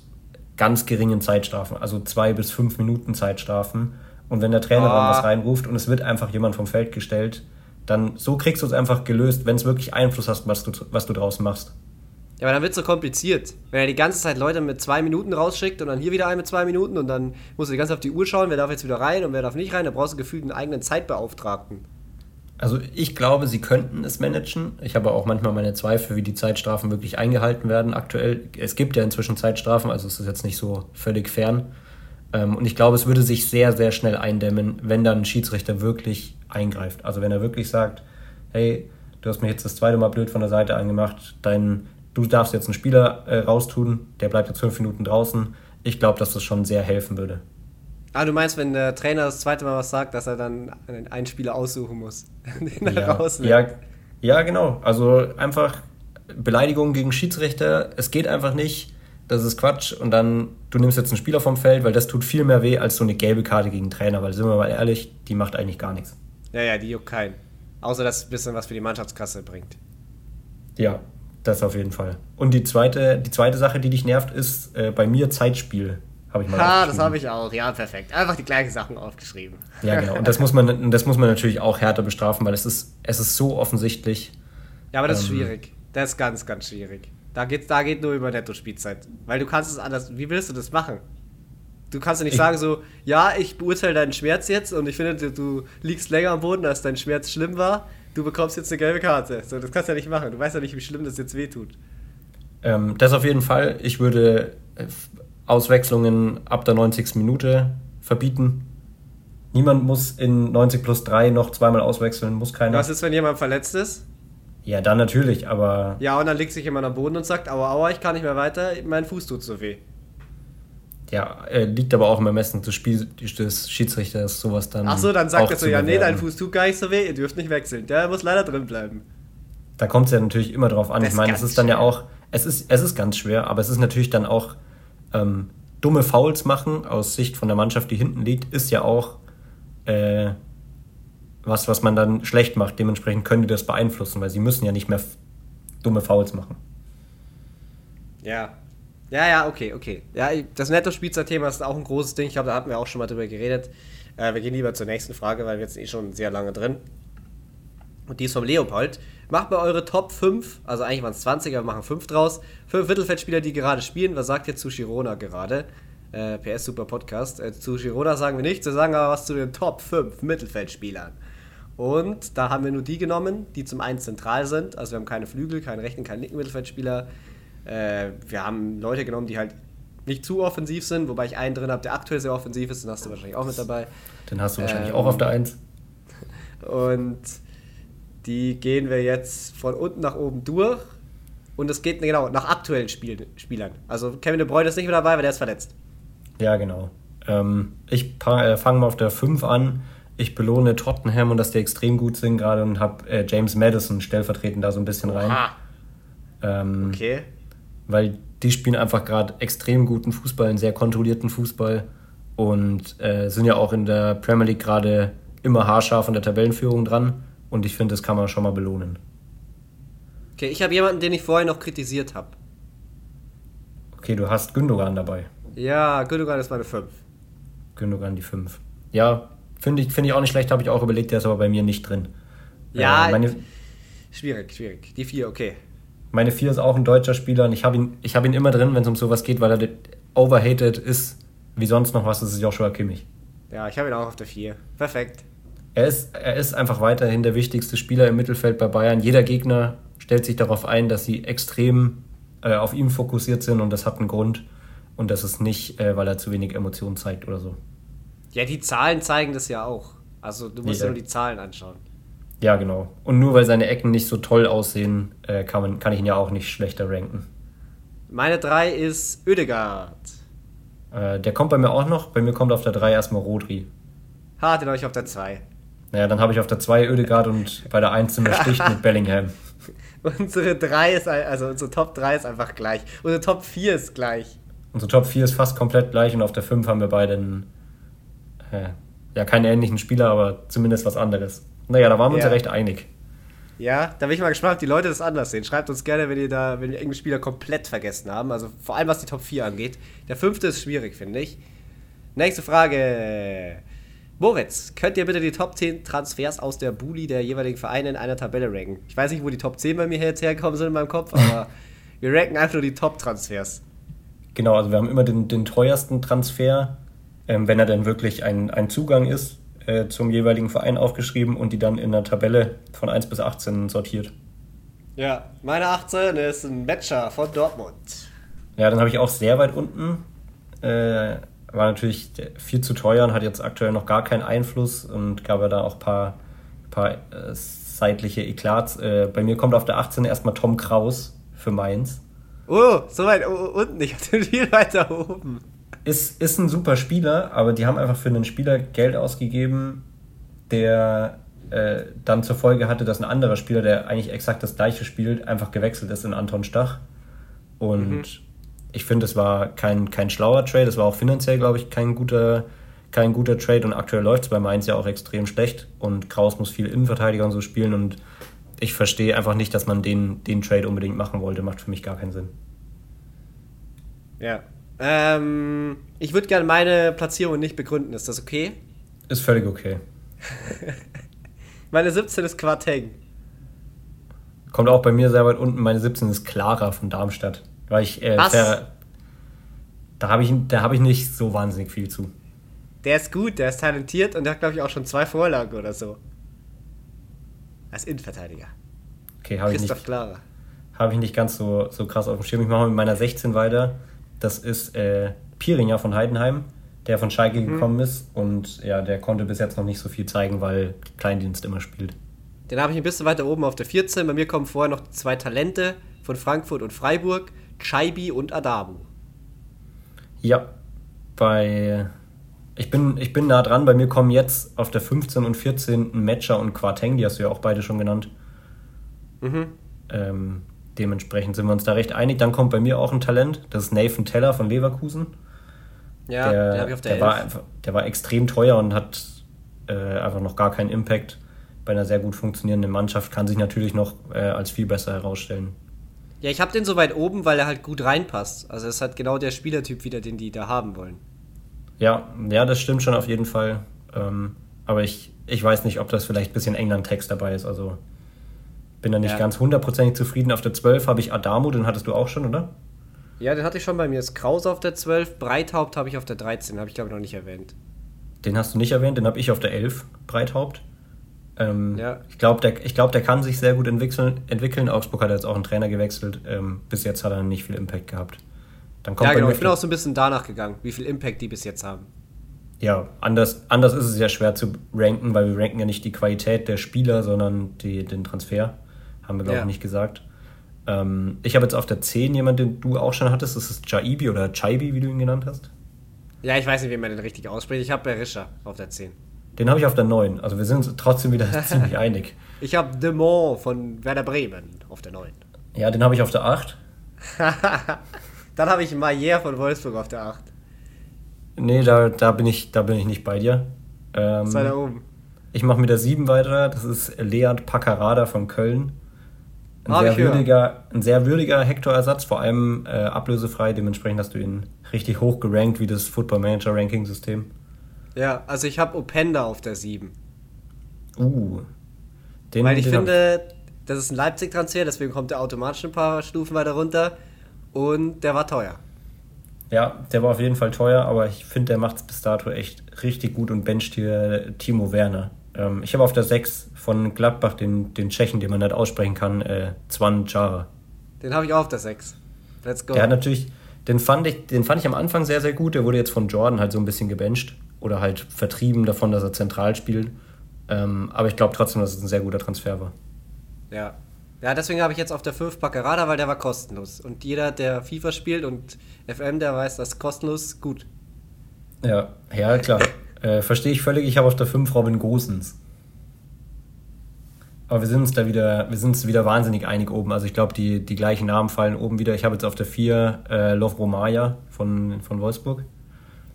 ganz geringen Zeitstrafen, also zwei bis fünf Minuten Zeitstrafen. Und wenn der Trainer oh. dann was reinruft und es wird einfach jemand vom Feld gestellt, dann so kriegst du es einfach gelöst, wenn es wirklich Einfluss hast, was du, was du draußen machst. Ja, aber dann wird es so kompliziert. Wenn er die ganze Zeit Leute mit zwei Minuten rausschickt und dann hier wieder einen mit zwei Minuten und dann musst du die ganze Zeit auf die Uhr schauen, wer darf jetzt wieder rein und wer darf nicht rein, dann brauchst du gefühlt einen eigenen Zeitbeauftragten. Also ich glaube, sie könnten es managen. Ich habe auch manchmal meine Zweifel, wie die Zeitstrafen wirklich eingehalten werden aktuell. Es gibt ja inzwischen Zeitstrafen, also es ist jetzt nicht so völlig fern. Ähm, und ich glaube, es würde sich sehr, sehr schnell eindämmen, wenn dann ein Schiedsrichter wirklich eingreift. Also wenn er wirklich sagt, hey, du hast mich jetzt das zweite Mal blöd von der Seite angemacht, dein, du darfst jetzt einen Spieler äh, raustun, der bleibt jetzt fünf Minuten draußen. Ich glaube, dass das schon sehr helfen würde. Ah, du meinst, wenn der Trainer das zweite Mal was sagt, dass er dann einen Spieler aussuchen muss, den er ja. rausnimmt. Ja, ja, genau. Also einfach Beleidigung gegen Schiedsrichter. Es geht einfach nicht. Das ist Quatsch. Und dann, du nimmst jetzt einen Spieler vom Feld, weil das tut viel mehr weh als so eine gelbe Karte gegen einen Trainer. Weil, sind wir mal ehrlich, die macht eigentlich gar nichts. Ja, ja, die juckt keinen. Außer, dass es ein bisschen was für die Mannschaftskasse bringt. Ja, das auf jeden Fall. Und die zweite, die zweite Sache, die dich nervt, ist äh, bei mir Zeitspiel. Habe ich mal Ha, das habe ich auch. Ja, perfekt. Einfach die gleichen Sachen aufgeschrieben. Ja, genau. Und das muss man, das muss man natürlich auch härter bestrafen, weil es ist, es ist so offensichtlich. Ja, aber das ähm, ist schwierig. Das ist ganz, ganz schwierig. Da geht, da geht nur über Netto-Spielzeit. Weil du kannst es anders. Wie willst du das machen? Du kannst ja nicht Ich- sagen so, ja, ich beurteile deinen Schmerz jetzt und ich finde, du, du liegst länger am Boden, als dein Schmerz schlimm war. Du bekommst jetzt eine gelbe Karte. So, das kannst du ja nicht machen. Du weißt ja nicht, wie schlimm das jetzt wehtut. Ähm, das auf jeden Fall. Ich würde äh, Auswechslungen ab der 90. Minute verbieten. Niemand muss in 90 plus 3 noch zweimal auswechseln, muss keiner. Was ist, wenn jemand verletzt ist? Ja, dann natürlich, aber Ja, und dann legt sich jemand am Boden und sagt, aua, aua, ich kann nicht mehr weiter, mein Fuß tut so weh. ja, äh, liegt aber auch im Ermessen des, Spiel, des Schiedsrichters, sowas dann. Ach so, dann sagt er so, ja, nee, dein. Fuß tut gar nicht so weh, ihr dürft nicht wechseln. Der muss leider drin bleiben. Da kommt es ja natürlich immer drauf an. Das Ich meine, es ist dann ja schwer. auch, es ist, es ist ganz schwer, aber es ist natürlich dann auch ähm, dumme Fouls machen aus Sicht von der Mannschaft, die hinten liegt, ist ja auch äh, was, was man dann schlecht macht. Dementsprechend können die das beeinflussen, weil sie müssen ja nicht mehr dumme Fouls machen. Ja. Ja, ja, okay, okay. Ja, das Netto-Spielzeit-Thema ist auch ein großes Ding. Ich glaube, da hatten wir auch schon mal drüber geredet. Äh, wir gehen lieber zur nächsten Frage, weil wir jetzt eh schon sehr lange drin. Und die ist vom Leopold. Macht mal eure Top 5, also eigentlich waren es 20, aber wir machen 5 draus. Fünf Mittelfeldspieler, die gerade spielen. Was sagt ihr zu Girona gerade? Äh, PS Super Podcast. Äh, zu Girona sagen wir nichts, wir sagen aber was zu den Top 5 Mittelfeldspielern. Und da haben wir nur die genommen, die zum einen zentral sind. Also wir haben keine Flügel, keinen rechten, keinen linken Mittelfeldspieler. Äh, wir haben Leute genommen, die halt nicht zu offensiv sind, wobei ich einen drin habe, der aktuell sehr offensiv ist, den hast du wahrscheinlich auch mit dabei. Den hast du wahrscheinlich Ähm, auch auf der 1. Und die gehen wir jetzt von unten nach oben durch. Und es geht genau nach aktuellen Spiel Spielern. Also Kevin De Bruyne ist nicht mehr dabei, weil der ist verletzt. Ja, genau. Ähm, ich äh, fange mal auf der 5 an. Ich belohne Tottenham und dass die extrem gut sind gerade und habe äh, James Madison stellvertretend da so ein bisschen rein. Ähm, okay. weil die spielen einfach gerade extrem guten Fußball, einen sehr kontrollierten Fußball und äh, sind ja auch in der Premier League gerade immer haarscharf an der Tabellenführung dran und ich finde, das kann man schon mal belohnen. Okay, ich habe jemanden, den ich vorher noch kritisiert habe. Okay, du hast Gündogan dabei. Ja, Gündogan ist meine 5. Gündogan die 5. Ja, finde ich, finde ich auch nicht schlecht, habe ich auch überlegt, der ist aber bei mir nicht drin. Ja, äh, meine, schwierig, schwierig. Die 4, okay. meine 4 ist auch ein deutscher Spieler und ich habe ihn, ich hab ihn immer drin, wenn es um sowas geht, weil er overhated ist, wie sonst noch was, das ist Joshua Kimmich. Ja, ich habe ihn auch auf der 4. Perfekt. Er ist, er ist einfach weiterhin der wichtigste Spieler im Mittelfeld bei Bayern. Jeder Gegner stellt sich darauf ein, dass sie extrem äh, auf ihn fokussiert sind und das hat einen Grund. Und das ist nicht, äh, weil er zu wenig Emotionen zeigt oder so. Ja, die Zahlen zeigen das ja auch. Also du musst Ja. dir nur die Zahlen anschauen. Ja, genau. Und nur weil seine Ecken nicht so toll aussehen, äh, kann, man, kann ich ihn ja auch nicht schlechter ranken. Meine 3 ist Ödegaard. Äh, der kommt bei mir auch noch. Bei mir kommt auf der 3 erstmal Rodri. Ha, den habe ich auf der 2. Naja, dann habe ich auf der 2 Ödegaard und bei der 1 sind wir Sticht mit Bellingham. Unsere 3 ist, also unsere Top 3 ist einfach gleich. Unsere Top 4 ist gleich. Unsere Top 4 ist fast komplett gleich und auf der 5 haben wir beide einen, äh, ja, keinen ähnlichen Spieler, aber zumindest was anderes. Naja, da waren wir uns Ja. ja recht einig. Ja, da bin ich mal gespannt, ob die Leute das anders sehen. Schreibt uns gerne, wenn ihr da, wenn wir irgendeinen Spieler komplett vergessen haben. Also vor allem was die Top 4 angeht. Der fünfte ist schwierig, finde ich. Nächste Frage. Moritz, könnt ihr bitte die Top 10 Transfers aus der Bully der jeweiligen Vereine in einer Tabelle ranken? Ich weiß nicht, wo die Top 10 bei mir jetzt hergekommen sind in meinem Kopf, aber wir ranken einfach nur die Top-Transfers. Genau, also wir haben immer den, den teuersten Transfer, ähm, wenn er denn wirklich ein, ein Zugang ist, äh, zum jeweiligen Verein aufgeschrieben und die dann in der Tabelle von 1 bis 18 sortiert. Ja, meine 18 ist ein Matcher von Dortmund. Ja, dann habe ich auch sehr weit unten. Äh, war natürlich viel zu teuer und hat jetzt aktuell noch gar keinen Einfluss und gab ja da auch ein paar, paar äh, seitliche Eklats. Äh, bei mir kommt auf der 18 erstmal Tom Kraus für Mainz. Oh, so weit unten. Ich hatte viel weiter oben. Ist, ist ein super Spieler, aber die haben einfach für einen Spieler Geld ausgegeben, der äh, dann zur Folge hatte, dass ein anderer Spieler, der eigentlich exakt das gleiche spielt, einfach gewechselt ist in Anton Stach. Und ich finde, es war kein, kein schlauer Trade, es war auch finanziell, glaube ich, kein guter, kein guter Trade und aktuell läuft es bei Mainz ja auch extrem schlecht und Kraus muss viel Innenverteidiger und so spielen und ich verstehe einfach nicht, dass man den, den Trade unbedingt machen wollte, macht für mich gar keinen Sinn. Ja. Ähm, ich würde gerne meine Platzierung nicht begründen. Ist das okay? Ist völlig okay. Meine 17 ist Quarteng. Kommt auch bei mir sehr weit unten. Meine 17 ist Clara von Darmstadt. Weil ich, äh, Was? Fer Da habe ich, da hab ich nicht so wahnsinnig viel zu. Der ist gut, der ist talentiert und der hat, glaube ich, auch schon zwei Vorlagen oder so. Als Innenverteidiger. Okay, habe ich, nicht- Clara. hab ich nicht ganz so, so krass auf dem Schirm. Ich mache mit meiner 16 weiter. Das ist äh, Pieringer von Heidenheim, der von Schalke gekommen ist. Und ja, der konnte bis jetzt noch nicht so viel zeigen, weil Kleindienst immer spielt. Den habe ich ein bisschen weiter oben auf der 14. Bei mir kommen vorher noch zwei Talente von Frankfurt und Freiburg. Chaibi und Adabu. Ja, bei. Ich bin, ich bin nah dran. Bei mir kommen jetzt auf der 15 und 14 Matcher und Quarteng, die hast du ja auch beide schon genannt. Mhm. Ähm, dementsprechend sind wir uns da recht einig. Dann kommt bei mir auch ein Talent. Das ist Nathan Teller von Leverkusen. Ja, der, den habe ich auf der, der, war 11. einfach, der war extrem teuer und hat äh, einfach noch gar keinen Impact. Bei einer sehr gut funktionierenden Mannschaft kann sich natürlich noch äh, als viel besser herausstellen. Ja, ich habe den so weit oben, weil er halt gut reinpasst. Also es ist halt genau der Spielertyp wieder, den die da haben wollen. Ja, ja, das stimmt schon auf jeden Fall. Ähm, aber ich, ich weiß nicht, ob das vielleicht ein bisschen England-Text dabei ist. Also bin da nicht Ja. ganz hundertprozentig zufrieden. Auf der 12 habe ich Adamo, den hattest du auch schon, oder? Ja, den hatte ich schon bei mir. Ist Krause auf der 12, Breithaupt habe ich auf der 13, habe ich glaube ich noch nicht erwähnt. Den hast du nicht erwähnt, den habe ich auf der 11, Breithaupt. Ähm, Ja. Ich glaube, der, ich glaub, der kann sich sehr gut entwickeln. entwickeln. Augsburg hat jetzt auch einen Trainer gewechselt. Ähm, bis jetzt hat er nicht viel Impact gehabt. Dann kommt Ja, genau. Ich bin auch so ein bisschen danach gegangen, wie viel Impact die bis jetzt haben. Ja, anders, anders ist es ja schwer zu ranken, weil wir ranken ja nicht die Qualität der Spieler, sondern die, den Transfer. Haben wir, glaube Ja. ich, nicht gesagt. Ähm, ich habe jetzt auf der 10 jemanden, den du auch schon hattest. Das ist Jaibi oder Chaibi, wie du ihn genannt hast. Ja, ich weiß nicht, wie man den richtig ausspricht. Ich habe Berisha auf der 10. Den habe ich auf der 9. Also wir sind uns trotzdem wieder ziemlich einig. Ich habe De Mont von Werder Bremen auf der 9. Ja, den habe ich auf der 8. Dann habe ich Maier von Wolfsburg auf der 8. Nee, da, da, bin, ich, da bin ich nicht bei dir. Ähm, war da oben. Ich mache mit der 7 weiter. Das ist Lead Paccarada von Köln. Ein Hab sehr, würdiger, ein sehr würdiger Hector-Ersatz, vor allem äh, ablösefrei. Dementsprechend hast du ihn richtig hoch gerankt, wie das Football Manager Ranking System. Ja, also ich habe Openda auf der 7. Uh. Den, Weil ich finde, das ist ein Leipzig-Transfer, deswegen kommt der automatisch ein paar Stufen weiter runter. Und der war teuer. Ja, der war auf jeden Fall teuer, aber ich finde, der macht es bis dato echt richtig gut und bencht hier Timo Werner. Ähm, ich habe auf der 6 von Gladbach den, den Tschechen, den man nicht aussprechen kann, äh, Zwan Jara. Den habe ich auch auf der 6. Let's go. Der hat natürlich, den fand, ich, den fand ich am Anfang sehr, sehr gut. Der wurde jetzt von Jordan halt so ein bisschen gebencht oder halt vertrieben davon, dass er zentral spielt. Ähm, aber ich glaube trotzdem, dass es ein sehr guter Transfer war. Ja. Ja, deswegen habe ich jetzt auf der 5 Packerada, weil der war kostenlos. Und jeder, der FIFA spielt und FM, der weiß, das ist kostenlos gut. Ja, ja, klar. äh, Verstehe ich völlig. Ich habe auf der 5 Robin Gosens. Aber wir sind uns da wieder, wir sind uns wieder wahnsinnig einig oben. Also ich glaube, die, die gleichen Namen fallen oben wieder. Ich habe jetzt auf der 4 äh, Lovro Maja von, von Wolfsburg.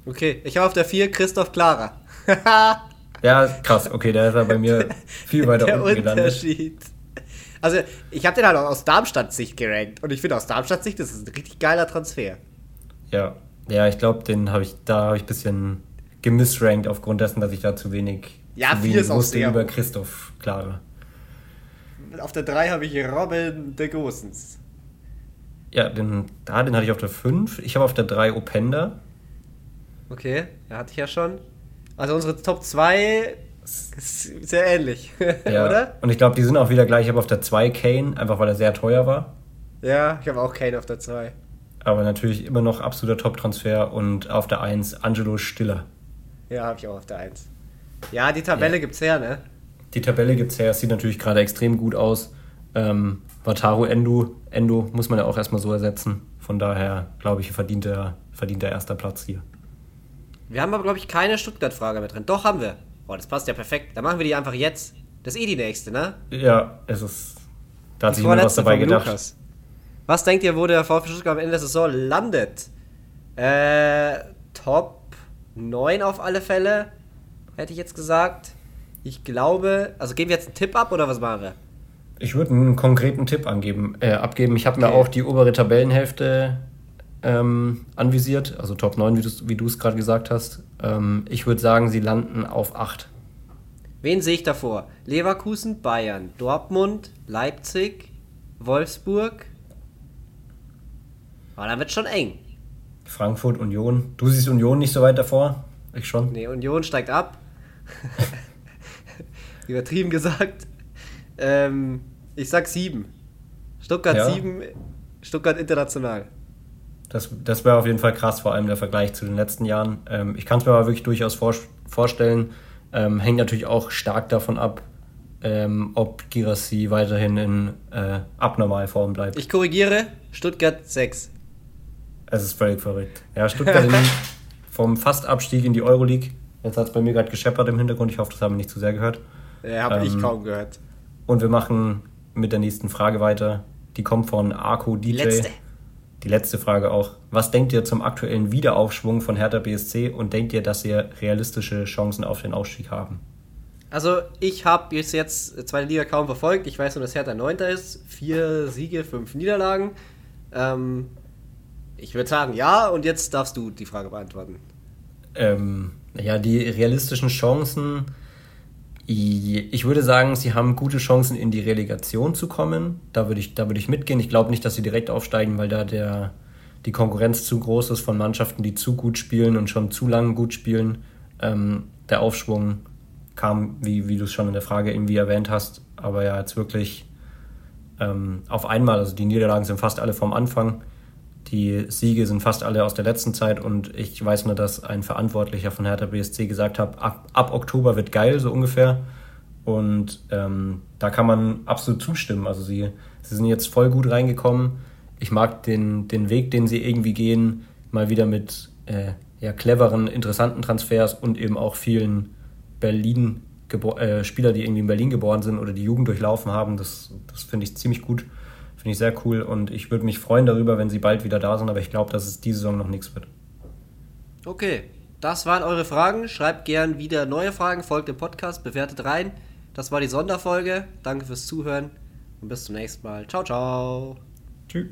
Okay, ich habe auf der 4 Christoph Clara. Ja, krass. Okay, der ist ja bei mir viel weiter der unten gelandet. Unterschied. Also, ich habe den halt auch aus Darmstadt-Sicht gerankt. Und ich finde, aus Darmstadt-Sicht ist es ein richtig geiler Transfer. Ja, ja, ich glaube, den habe ich, da habe ich ein bisschen gemissrankt aufgrund dessen, dass ich da zu wenig, Ja, zu wenig ist wusste über hoch. Christoph Klare. Auf der 3 habe ich Robin de Gosens. Ja, den, da, den hatte ich auf der 5. Ich habe auf der 3 Openda. Okay, ja, hatte ich ja schon. Also unsere Top 2 ist sehr ähnlich, Ja. oder? Und ich glaube, die sind auch wieder gleich. Ich habe auf der 2 Kane, einfach weil er sehr teuer war. Ja, ich habe auch Kane auf der 2. Aber natürlich immer noch absoluter Top-Transfer. Und auf der 1 Angelo Stiller. Ja, habe ich auch auf der 1. Ja, die Tabelle Ja. gibt's her, ne? Die Tabelle gibt es her, es sieht natürlich gerade extrem gut aus. Ähm, Wataru Endo, Endo muss man ja auch erstmal so ersetzen. Von daher, glaube ich, verdient der, verdient der erster Platz hier. Wir haben aber, glaube ich, keine Stuttgart-Frage mehr drin. Doch, haben wir. Boah, das passt ja perfekt. Dann machen wir die einfach jetzt. Das ist eh die nächste, ne? Ja, es ist. Da hat sich was dabei gedacht. Lukas. Was denkt ihr, wo der VfB Stuttgart am Ende der Saison landet? Äh, Top 9 auf alle Fälle, hätte ich jetzt gesagt. Ich glaube, also geben wir jetzt einen Tipp ab oder was machen wir? Ich würde einen konkreten Tipp angeben, äh, abgeben. Ich habe mir Okay. auch die obere Tabellenhälfte ähm, anvisiert, also Top 9, wie du es gerade gesagt hast. Ähm, ich würde sagen, sie landen auf 8. Wen sehe ich davor? Leverkusen, Bayern, Dortmund, Leipzig, Wolfsburg. Aber dann wird schon eng. Frankfurt, Union. Du siehst Union nicht so weit davor? Ich schon. Nee, Union steigt ab. Übertrieben gesagt. Ähm, ich sag sieben. Stuttgart Ja. sieben, Stuttgart international. Das, das wäre auf jeden Fall krass, vor allem der Vergleich zu den letzten Jahren. Ähm, ich kann es mir aber wirklich durchaus vor, vorstellen. Ähm, hängt natürlich auch stark davon ab, ähm, ob Girassi weiterhin in äh, Abnormalform bleibt. Ich korrigiere, Stuttgart sechs. Es ist völlig verrückt. Ja, Stuttgart in, vom Fastabstieg in die Euroleague. Jetzt hat es bei mir gerade gescheppert im Hintergrund. Ich hoffe, das haben wir nicht zu sehr gehört. Ja, habe ich Ähm, kaum gehört. Und wir machen mit der nächsten Frage weiter. Die kommt von Arco DJ. Letzte. Die letzte Frage auch. Was denkt ihr zum aktuellen Wiederaufschwung von Hertha BSC und denkt ihr, dass sie realistische Chancen auf den Aufstieg haben? Also, ich habe bis jetzt zweite Liga kaum verfolgt. Ich weiß nur, dass Hertha Neunter ist. Vier Siege, fünf Niederlagen. Ähm, ich würde sagen, ja. Und jetzt darfst du die Frage beantworten. Ähm, ja, die realistischen Chancen. Ich würde sagen, sie haben gute Chancen, in die Relegation zu kommen. Da würde ich, da würde ich mitgehen. Ich glaube nicht, dass sie direkt aufsteigen, weil da der, die Konkurrenz zu groß ist von Mannschaften, die zu gut spielen und schon zu lange gut spielen. Ähm, der Aufschwung kam, wie, wie du es schon in der Frage irgendwie erwähnt hast, aber ja jetzt wirklich ähm, auf einmal. Also die Niederlagen sind fast alle vom Anfang. Die Siege sind fast alle aus der letzten Zeit und ich weiß nur, dass ein Verantwortlicher von Hertha BSC gesagt hat, ab, ab Oktober wird geil, so ungefähr. Und ähm, da kann man absolut zustimmen. Also sie, sie sind jetzt voll gut reingekommen. Ich mag den, den Weg, den sie irgendwie gehen, mal wieder mit äh, ja, cleveren, interessanten Transfers und eben auch vielen Berlin äh, Spieler, die irgendwie in Berlin geboren sind oder die Jugend durchlaufen haben. Das, das finde ich ziemlich gut. Finde ich sehr cool und ich würde mich freuen darüber, wenn sie bald wieder da sind, aber ich glaube, dass es diese Saison noch nichts wird. Okay, das waren eure Fragen. Schreibt gern wieder neue Fragen, folgt dem Podcast, bewertet rein. Das war die Sonderfolge. Danke fürs Zuhören und bis zum nächsten Mal. Ciao, ciao. Tschüss.